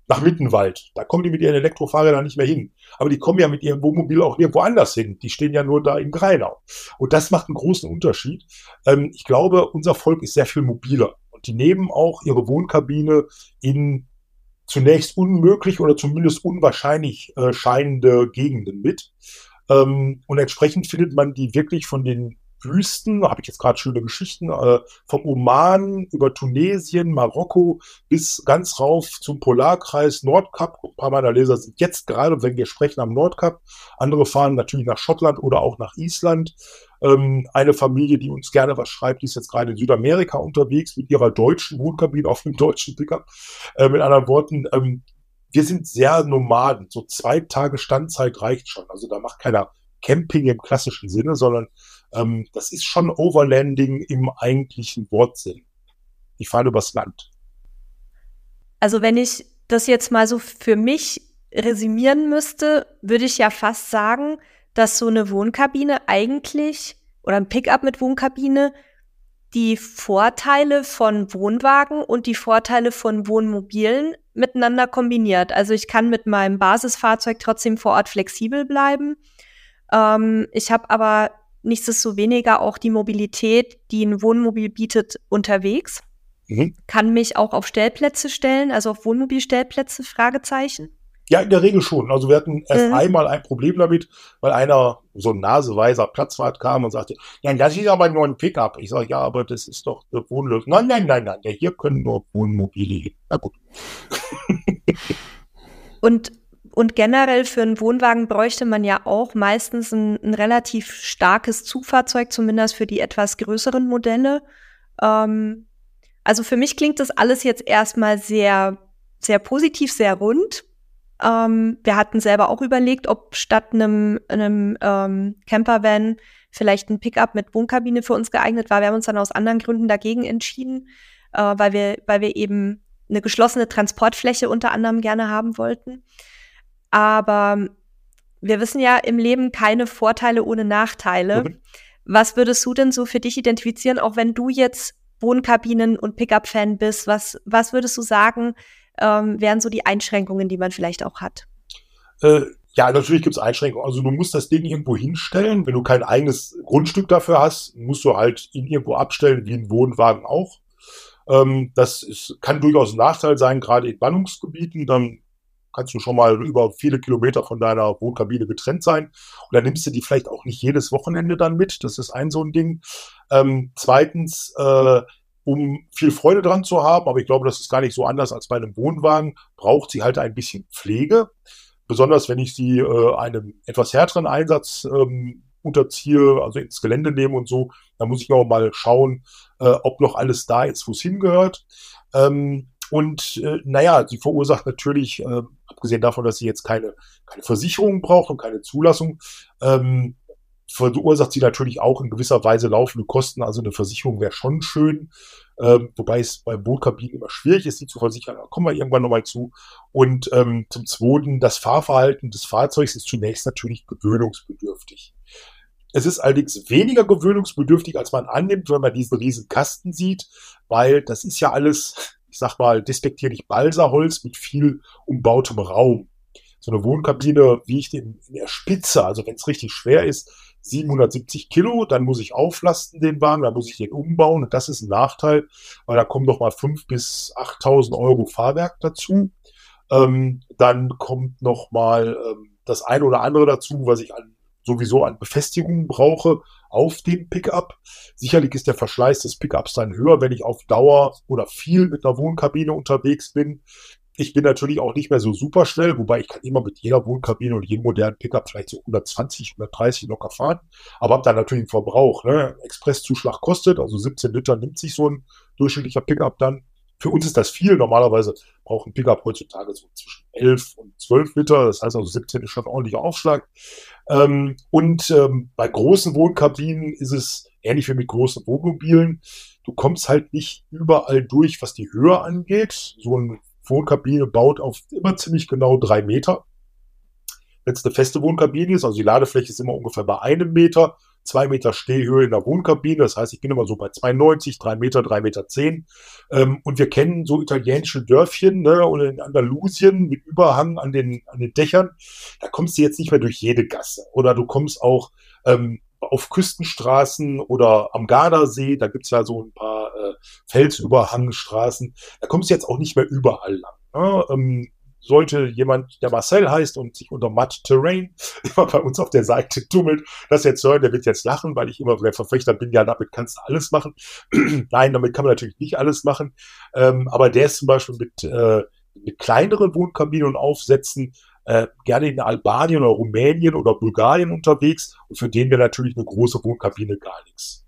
nach Mittenwald. Da kommen die mit ihren Elektrofahrrädern nicht mehr hin. Aber die kommen ja mit ihrem Wohnmobil auch nirgendwo anders hin. Die stehen ja nur da in Greinau. Und das macht einen großen Unterschied. Ähm, ich glaube, unser Volk ist sehr viel mobiler. Und die nehmen auch ihre Wohnkabine in zunächst unmöglich oder zumindest unwahrscheinlich äh, scheinende Gegenden mit. Ähm, und entsprechend findet man die wirklich von den Wüsten, habe ich jetzt gerade schöne Geschichten, äh, vom Oman über Tunesien, Marokko bis ganz rauf zum Polarkreis Nordkap. Ein paar meiner Leser sind jetzt gerade, wenn wir sprechen, am Nordkap. Andere fahren natürlich nach Schottland oder auch nach Island. Ähm, eine Familie, die uns gerne was schreibt, die ist jetzt gerade in Südamerika unterwegs mit ihrer deutschen Wohnkabine auf einem deutschen Pickup. Äh, mit anderen Worten, ähm, wir sind sehr Nomaden. So zwei Tage Standzeit reicht schon. Also da macht keiner Camping im klassischen Sinne, sondern ähm, das ist schon Overlanding im eigentlichen Wortsinn. Ich fahre übers Land. Also wenn ich das jetzt mal so für mich resümieren müsste, würde ich ja fast sagen, dass so eine Wohnkabine eigentlich oder ein Pickup mit Wohnkabine die Vorteile von Wohnwagen und die Vorteile von Wohnmobilen miteinander kombiniert. Also ich kann mit meinem Basisfahrzeug trotzdem vor Ort flexibel bleiben. Ähm, ich habe aber nichtsdestoweniger auch die Mobilität, die ein Wohnmobil bietet, unterwegs. Mhm. Kann mich auch auf Stellplätze stellen, also auf Wohnmobilstellplätze, Fragezeichen. Ja, in der Regel schon. Also wir hatten erst mhm. einmal ein Problem damit, weil einer so ein naseweiser Platzwart kam und sagte, ja, das ist aber nur ein Pickup. Ich sage, ja, aber das ist doch eine Wohnlösung. Nein, nein, nein, nein, hier können nur Wohnmobile hin. Na gut. und, und generell für einen Wohnwagen bräuchte man ja auch meistens ein, ein relativ starkes Zugfahrzeug, zumindest für die etwas größeren Modelle. Ähm, also für mich klingt das alles jetzt erstmal sehr, sehr positiv, sehr rund. Ähm, wir hatten selber auch überlegt, ob statt einem, einem ähm, Campervan vielleicht ein Pickup mit Wohnkabine für uns geeignet war. Wir haben uns dann aus anderen Gründen dagegen entschieden, äh, weil, wir, weil wir eben eine geschlossene Transportfläche unter anderem gerne haben wollten. Aber wir wissen ja im Leben keine Vorteile ohne Nachteile. Mhm. Was würdest du denn so für dich identifizieren, auch wenn du jetzt Wohnkabinen- und Pickup-Fan bist? Was, was würdest du sagen, ähm, wären so die Einschränkungen, die man vielleicht auch hat? Äh, ja, natürlich gibt es Einschränkungen. Also du musst das Ding irgendwo hinstellen. Wenn du kein eigenes Grundstück dafür hast, musst du halt ihn irgendwo abstellen, wie ein Wohnwagen auch. Ähm, das ist, kann durchaus ein Nachteil sein, gerade in Bannungsgebieten. Dann kannst du schon mal über viele Kilometer von deiner Wohnkabine getrennt sein. Und dann nimmst du die vielleicht auch nicht jedes Wochenende dann mit. Das ist ein so ein Ding. Ähm, zweitens, äh, um viel Freude dran zu haben, aber ich glaube, das ist gar nicht so anders als bei einem Wohnwagen, braucht sie halt ein bisschen Pflege. Besonders wenn ich sie äh, einem etwas härteren Einsatz ähm, unterziehe, also ins Gelände nehme und so, dann muss ich noch mal schauen, äh, ob noch alles da ist, wo es hingehört. Ähm, und äh, naja, sie verursacht natürlich, äh, abgesehen davon, dass sie jetzt keine, keine Versicherung braucht und keine Zulassung, ähm, verursacht sie natürlich auch in gewisser Weise laufende Kosten. Also eine Versicherung wäre schon schön. Ähm, wobei es bei Bootkabinen immer schwierig ist, die zu versichern. Da kommen wir irgendwann nochmal zu. Und ähm, zum Zweiten, das Fahrverhalten des Fahrzeugs ist zunächst natürlich gewöhnungsbedürftig. Es ist allerdings weniger gewöhnungsbedürftig, als man annimmt, wenn man diesen riesen Kasten sieht, weil das ist ja alles, ich sag mal, despektierlich Balsaholz mit viel umbautem Raum. So eine Wohnkabine wiegt in, in der Spitze, also wenn es richtig schwer ist, 770 Kilo, dann muss ich auflasten den Wagen, dann muss ich den umbauen und das ist ein Nachteil, weil da kommen noch mal 5.000 bis 8.000 Euro Fahrwerk dazu. Ähm, dann kommt noch mal ähm, das eine oder andere dazu, was ich an, sowieso an Befestigungen brauche auf dem Pickup. Sicherlich ist der Verschleiß des Pickups dann höher, wenn ich auf Dauer oder viel mit einer Wohnkabine unterwegs bin. Ich bin natürlich auch nicht mehr so super schnell, wobei ich kann immer mit jeder Wohnkabine und jedem modernen Pickup vielleicht so 120, 130 locker fahren, aber habe dann natürlich einen Verbrauch. Ne? Expresszuschlag kostet, also 17 Liter nimmt sich so ein durchschnittlicher Pickup dann. Für uns ist das viel. Normalerweise braucht ein Pickup heutzutage so zwischen 11 und 12 Liter. Das heißt also 17 ist schon ein ordentlicher Aufschlag. Ähm, und ähm, bei großen Wohnkabinen ist es ähnlich wie mit großen Wohnmobilen. Du kommst halt nicht überall durch, was die Höhe angeht. So ein Wohnkabine baut auf immer ziemlich genau drei Meter. Wenn es eine feste Wohnkabine ist, also die Ladefläche ist immer ungefähr bei einem Meter, zwei Meter Stehhöhe in der Wohnkabine. Das heißt, ich bin immer so bei 2,90, drei Meter, drei Meter zehn. Ähm, und wir kennen so italienische Dörfchen ne, oder in Andalusien mit Überhang an den, an den Dächern. Da kommst du jetzt nicht mehr durch jede Gasse. Oder du kommst auch ähm, auf Küstenstraßen oder am Gardasee, da gibt's ja so ein paar äh, Felsüberhangstraßen, da kommst du jetzt auch nicht mehr überall lang. Ne? Ähm, sollte jemand, der Marcel heißt und sich unter Mud Terrain immer bei uns auf der Seite tummelt, das jetzt hören, der wird jetzt lachen, weil ich immer der Verfechter bin, ja, damit kannst du alles machen. Nein, damit kann man natürlich nicht alles machen. Ähm, aber der ist zum Beispiel mit, äh, mit kleineren Wohnkabinen und Aufsätzen äh, gerne in Albanien oder Rumänien oder Bulgarien unterwegs und für den wäre natürlich eine große Wohnkabine gar nichts.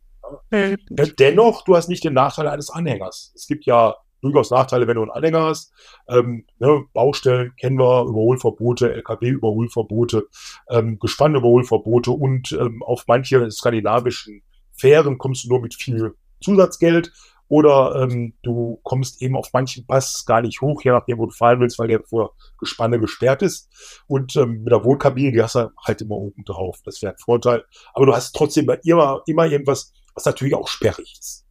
Ja. Mhm. Dennoch, du hast nicht den Nachteil eines Anhängers. Es gibt ja durchaus Nachteile, wenn du einen Anhänger hast. Ähm, ne, Baustellen kennen wir, Überholverbote, LKW-Überholverbote, ähm, Gespannüberholverbote und ähm, auf manche skandinavischen Fähren kommst du nur mit viel Zusatzgeld oder ähm, du kommst eben auf manchen Pass gar nicht hoch, je nachdem, wo du fahren willst, weil der vor Gespanne gesperrt ist. Und ähm, mit der Wohnkabine, die hast du halt immer oben drauf. Das wäre ein Vorteil. Aber du hast trotzdem immer, immer irgendwas, was natürlich auch sperrig ist.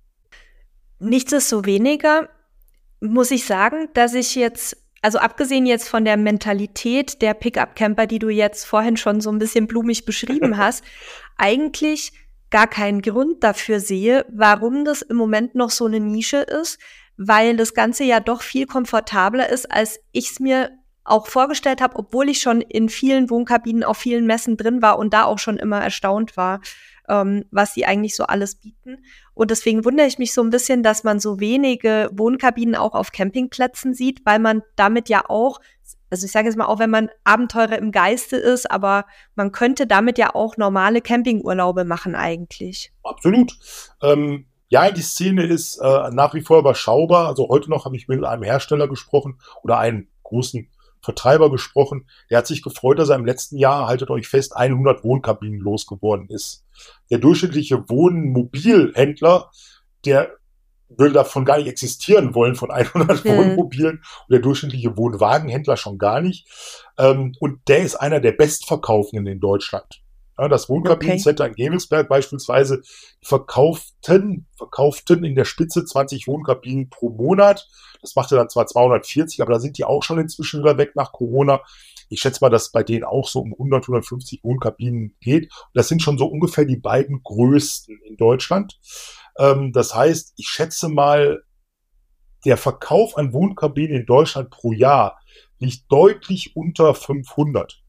Nichtsdestoweniger muss ich sagen, dass ich jetzt, also abgesehen jetzt von der Mentalität der Pickup-Camper, die du jetzt vorhin schon so ein bisschen blumig beschrieben hast, eigentlich gar keinen Grund dafür sehe, warum das im Moment noch so eine Nische ist, weil das Ganze ja doch viel komfortabler ist, als ich es mir auch vorgestellt habe, obwohl ich schon in vielen Wohnkabinen auf vielen Messen drin war und da auch schon immer erstaunt war, ähm, was sie eigentlich so alles bieten. Und deswegen wundere ich mich so ein bisschen, dass man so wenige Wohnkabinen auch auf Campingplätzen sieht, weil man damit ja auch, also ich sage jetzt mal auch, wenn man Abenteurer im Geiste ist, aber man könnte damit ja auch normale Campingurlaube machen eigentlich. Absolut. Ähm ja, die Szene ist äh, nach wie vor überschaubar. Also heute noch habe ich mit einem Hersteller gesprochen oder einem großen Vertreiber gesprochen. Der hat sich gefreut, dass er im letzten Jahr, haltet euch fest, 100 Wohnkabinen losgeworden ist. Der durchschnittliche Wohnmobilhändler, der würde davon gar nicht existieren wollen, von 100 mhm. Wohnmobilen und der durchschnittliche Wohnwagenhändler schon gar nicht. Ähm, und der ist einer der bestverkaufenden in Deutschland. Ja, das Wohnkabinencenter okay. in Gevelsberg beispielsweise verkauften, verkauften in der Spitze 20 Wohnkabinen pro Monat. Das machte dann zwar 240, aber da sind die auch schon inzwischen wieder weg nach Corona. Ich schätze mal, dass bei denen auch so um 100, 150 Wohnkabinen geht. Und das sind schon so ungefähr die beiden größten in Deutschland. Ähm, das heißt, ich schätze mal, der Verkauf an Wohnkabinen in Deutschland pro Jahr liegt deutlich unter 500.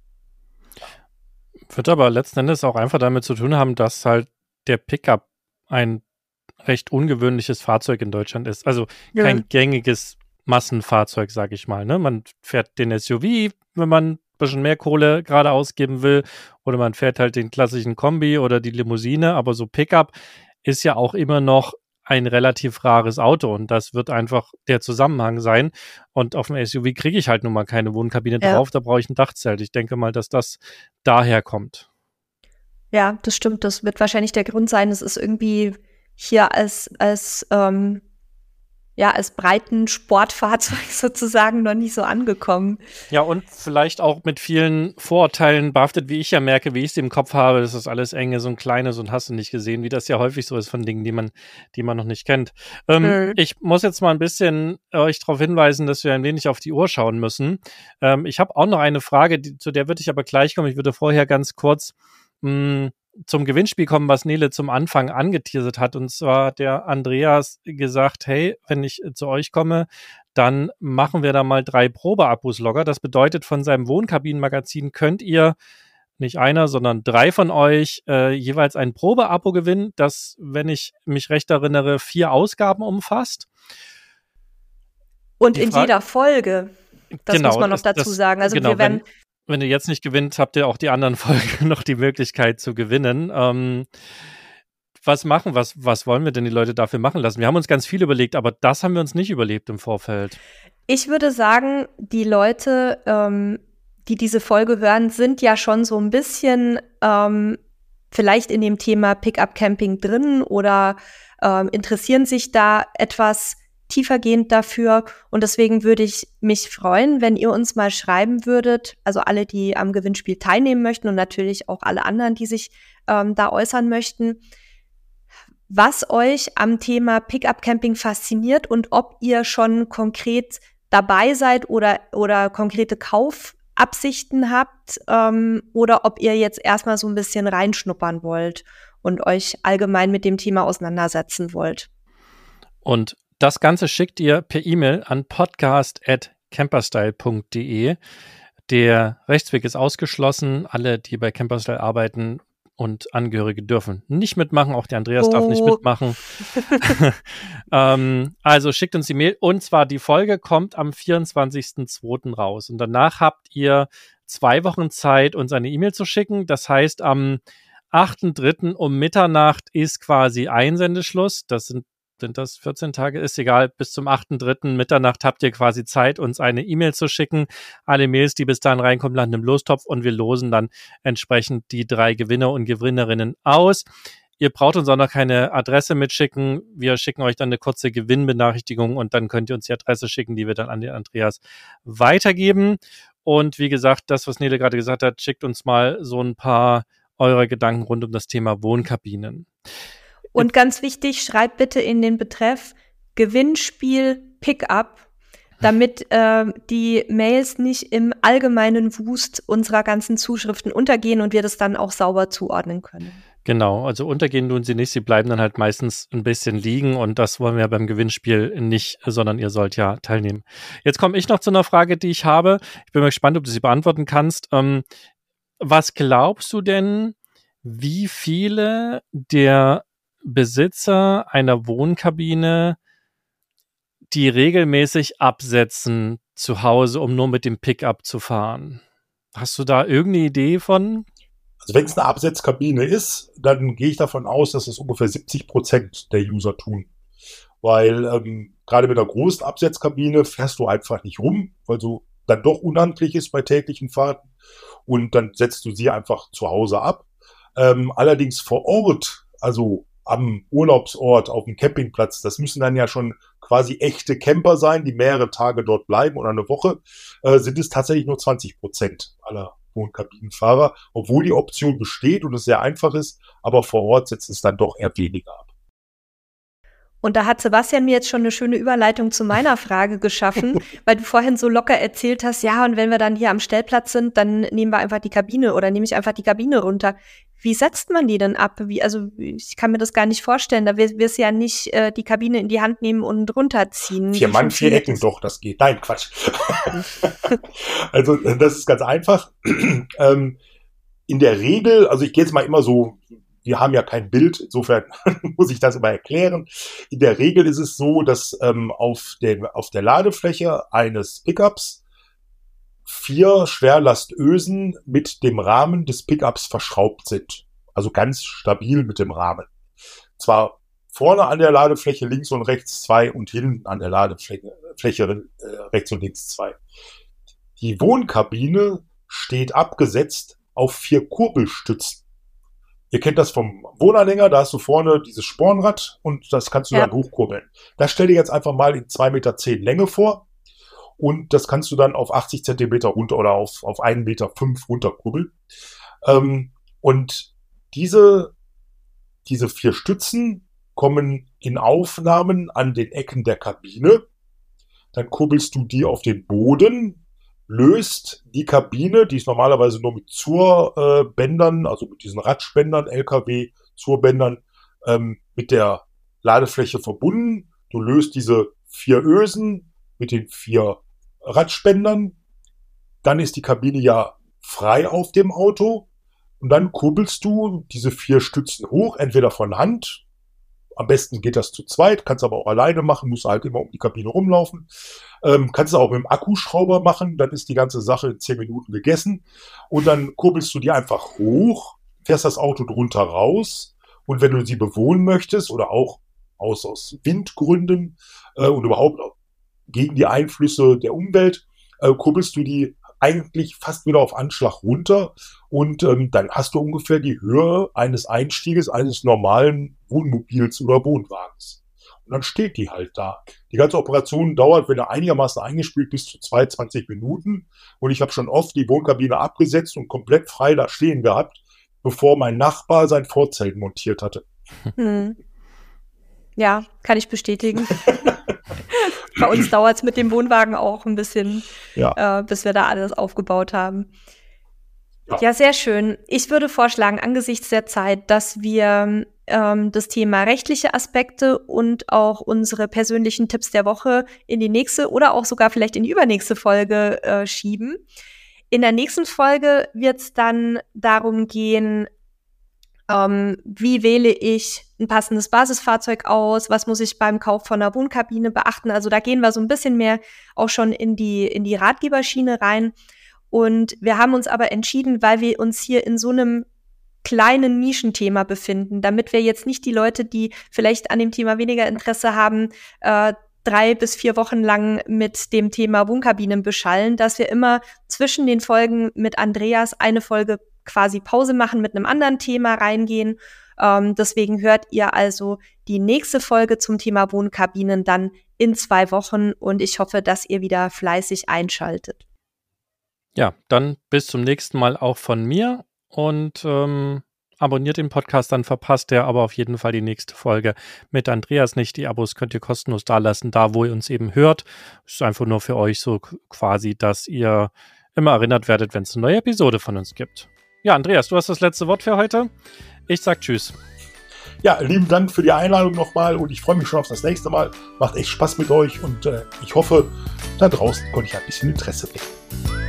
Wird aber letzten Endes auch einfach damit zu tun haben, dass halt der Pickup ein recht ungewöhnliches Fahrzeug in Deutschland ist. Also kein ja. gängiges Massenfahrzeug, sag ich mal. Ne? Man fährt den SUV, wenn man ein bisschen mehr Kohle gerade ausgeben will, oder man fährt halt den klassischen Kombi oder die Limousine, aber so Pickup ist ja auch immer noch ein relativ rares Auto und das wird einfach der Zusammenhang sein. Und auf dem SUV kriege ich halt nun mal keine Wohnkabine ja. drauf, da brauche ich ein Dachzelt. Ich denke mal, dass das daher kommt. Ja, das stimmt. Das wird wahrscheinlich der Grund sein. Es ist irgendwie hier als, als ähm, ja, als breiten Sportfahrzeug sozusagen noch nicht so angekommen. Ja, und vielleicht auch mit vielen Vorurteilen behaftet, wie ich ja merke, wie ich sie im Kopf habe, das ist alles enge, so ein kleines und hast du nicht gesehen, wie das ja häufig so ist von Dingen, die man, die man noch nicht kennt. Ähm, mhm. Ich muss jetzt mal ein bisschen euch darauf hinweisen, dass wir ein wenig auf die Uhr schauen müssen. Ähm, ich habe auch noch eine Frage, die, zu der würde ich aber gleich kommen. Ich würde vorher ganz kurz mh, mm, zum Gewinnspiel kommen, was Nele zum Anfang angeteasert hat. Und zwar hat der Andreas gesagt, hey, wenn ich zu euch komme, dann machen wir da mal drei Probeabos locker. Das bedeutet, von seinem Wohnkabinenmagazin könnt ihr nicht einer, sondern drei von euch äh, jeweils ein Probeabo gewinnen, das, wenn ich mich recht erinnere, vier Ausgaben umfasst. Und Die in jeder Folge. Das genau, muss man noch dazu das, sagen. Also genau, wir werden wenn ihr jetzt nicht gewinnt, habt ihr auch die anderen Folgen noch die Möglichkeit zu gewinnen. Ähm, was machen, was, was wollen wir denn die Leute dafür machen lassen? Wir haben uns ganz viel überlegt, aber das haben wir uns nicht überlebt im Vorfeld. Ich würde sagen, die Leute, ähm, die diese Folge hören, sind ja schon so ein bisschen ähm, vielleicht in dem Thema Pickup Camping drin oder ähm, interessieren sich da etwas tiefergehend dafür. Und deswegen würde ich mich freuen, wenn ihr uns mal schreiben würdet, also alle, die am Gewinnspiel teilnehmen möchten und natürlich auch alle anderen, die sich ähm, da äußern möchten, was euch am Thema Pickup Camping fasziniert und ob ihr schon konkret dabei seid oder, oder konkrete Kaufabsichten habt ähm, oder ob ihr jetzt erstmal so ein bisschen reinschnuppern wollt und euch allgemein mit dem Thema auseinandersetzen wollt. Und das Ganze schickt ihr per E-Mail an podcast.camperstyle.de. Der Rechtsweg ist ausgeschlossen. Alle, die bei Camperstyle arbeiten und Angehörige dürfen nicht mitmachen. Auch der Andreas oh. darf nicht oh. mitmachen. ähm, also schickt uns die Mail. Und zwar die Folge kommt am 24.02. raus. Und danach habt ihr zwei Wochen Zeit, uns eine E-Mail zu schicken. Das heißt, am 8.3. um Mitternacht ist quasi Einsendeschluss. Das sind sind das 14 Tage? Ist egal. Bis zum 8.3. Mitternacht habt ihr quasi Zeit, uns eine E-Mail zu schicken. Alle Mails, die bis dahin reinkommen, landen im Lostopf und wir losen dann entsprechend die drei Gewinner und Gewinnerinnen aus. Ihr braucht uns auch noch keine Adresse mitschicken. Wir schicken euch dann eine kurze Gewinnbenachrichtigung und dann könnt ihr uns die Adresse schicken, die wir dann an den Andreas weitergeben. Und wie gesagt, das, was Nele gerade gesagt hat, schickt uns mal so ein paar eurer Gedanken rund um das Thema Wohnkabinen. Und ganz wichtig, schreibt bitte in den Betreff Gewinnspiel Pickup, damit äh, die Mails nicht im allgemeinen Wust unserer ganzen Zuschriften untergehen und wir das dann auch sauber zuordnen können. Genau, also untergehen tun sie nicht, sie bleiben dann halt meistens ein bisschen liegen und das wollen wir beim Gewinnspiel nicht, sondern ihr sollt ja teilnehmen. Jetzt komme ich noch zu einer Frage, die ich habe. Ich bin mal gespannt, ob du sie beantworten kannst. Ähm, was glaubst du denn, wie viele der Besitzer einer Wohnkabine, die regelmäßig absetzen zu Hause, um nur mit dem Pickup zu fahren. Hast du da irgendeine Idee von? Also wenn es eine Absetzkabine ist, dann gehe ich davon aus, dass es ungefähr 70 Prozent der User tun. Weil ähm, gerade mit einer großen Absetzkabine fährst du einfach nicht rum, weil so dann doch unhandlich ist bei täglichen Fahrten. Und dann setzt du sie einfach zu Hause ab. Ähm, allerdings vor Ort, also am Urlaubsort, auf dem Campingplatz, das müssen dann ja schon quasi echte Camper sein, die mehrere Tage dort bleiben oder eine Woche, äh, sind es tatsächlich nur 20 Prozent aller Wohnkabinenfahrer, obwohl die Option besteht und es sehr einfach ist, aber vor Ort setzt es dann doch eher weniger ab. Und da hat Sebastian mir jetzt schon eine schöne Überleitung zu meiner Frage geschaffen, weil du vorhin so locker erzählt hast, ja, und wenn wir dann hier am Stellplatz sind, dann nehmen wir einfach die Kabine oder nehme ich einfach die Kabine runter. Wie setzt man die denn ab? Wie, also ich kann mir das gar nicht vorstellen. Da wirst du ja nicht äh, die Kabine in die Hand nehmen und runterziehen. Vier Mann, vier Ecken, doch, das geht. Nein, Quatsch. also das ist ganz einfach. ähm, in der Regel, also ich gehe jetzt mal immer so wir haben ja kein Bild, insofern muss ich das immer erklären. In der Regel ist es so, dass ähm, auf, dem, auf der Ladefläche eines Pickups vier Schwerlastösen mit dem Rahmen des Pickups verschraubt sind. Also ganz stabil mit dem Rahmen. Zwar vorne an der Ladefläche links und rechts zwei und hinten an der Ladefläche Fläche, äh, rechts und links zwei. Die Wohnkabine steht abgesetzt auf vier Kurbelstützen. Ihr kennt das vom Wohnanhänger, da hast du vorne dieses Spornrad und das kannst du ja. dann hochkurbeln. Das stell dir jetzt einfach mal in zwei Meter zehn Länge vor und das kannst du dann auf 80 Zentimeter runter oder auf, auf einen Meter fünf runterkurbeln. Ähm, und diese, diese vier Stützen kommen in Aufnahmen an den Ecken der Kabine. Dann kurbelst du die auf den Boden löst die Kabine, die ist normalerweise nur mit Zurbändern, also mit diesen Radspendern, LKW, Zurbändern, ähm, mit der Ladefläche verbunden. Du löst diese vier Ösen mit den vier Radspendern. Dann ist die Kabine ja frei auf dem Auto. Und dann kurbelst du diese vier Stützen hoch, entweder von Hand. Am besten geht das zu zweit, kannst aber auch alleine machen, musst halt immer um die Kabine rumlaufen. Ähm, kannst du auch mit dem Akkuschrauber machen, dann ist die ganze Sache in 10 Minuten gegessen. Und dann kurbelst du die einfach hoch, fährst das Auto drunter raus. Und wenn du sie bewohnen möchtest oder auch aus, aus Windgründen äh, und überhaupt gegen die Einflüsse der Umwelt, äh, kurbelst du die eigentlich fast wieder auf Anschlag runter und ähm, dann hast du ungefähr die Höhe eines Einstieges eines normalen Wohnmobils oder Wohnwagens. Und dann steht die halt da. Die ganze Operation dauert, wenn er einigermaßen eingespielt, bis zu 22 Minuten. Und ich habe schon oft die Wohnkabine abgesetzt und komplett frei da stehen gehabt, bevor mein Nachbar sein Vorzelt montiert hatte. Hm. Ja, kann ich bestätigen. Bei uns dauert es mit dem Wohnwagen auch ein bisschen, ja. äh, bis wir da alles aufgebaut haben. Ja. ja, sehr schön. Ich würde vorschlagen, angesichts der Zeit, dass wir ähm, das Thema rechtliche Aspekte und auch unsere persönlichen Tipps der Woche in die nächste oder auch sogar vielleicht in die übernächste Folge äh, schieben. In der nächsten Folge wird es dann darum gehen, ähm, wie wähle ich ein passendes Basisfahrzeug aus? Was muss ich beim Kauf von einer Wohnkabine beachten? Also da gehen wir so ein bisschen mehr auch schon in die, in die Ratgeberschiene rein. Und wir haben uns aber entschieden, weil wir uns hier in so einem kleinen Nischenthema befinden, damit wir jetzt nicht die Leute, die vielleicht an dem Thema weniger Interesse haben, äh, drei bis vier Wochen lang mit dem Thema Wohnkabinen beschallen, dass wir immer zwischen den Folgen mit Andreas eine Folge quasi Pause machen, mit einem anderen Thema reingehen. Ähm, deswegen hört ihr also die nächste Folge zum Thema Wohnkabinen dann in zwei Wochen und ich hoffe, dass ihr wieder fleißig einschaltet. Ja, dann bis zum nächsten Mal auch von mir und ähm, abonniert den Podcast, dann verpasst ihr aber auf jeden Fall die nächste Folge mit Andreas nicht. Die Abos könnt ihr kostenlos da lassen, da wo ihr uns eben hört. Ist einfach nur für euch so quasi, dass ihr immer erinnert werdet, wenn es eine neue Episode von uns gibt. Ja, Andreas, du hast das letzte Wort für heute. Ich sag Tschüss. Ja, lieben Dank für die Einladung nochmal und ich freue mich schon auf das nächste Mal. Macht echt Spaß mit euch und äh, ich hoffe, da draußen konnte ich ein bisschen Interesse wecken.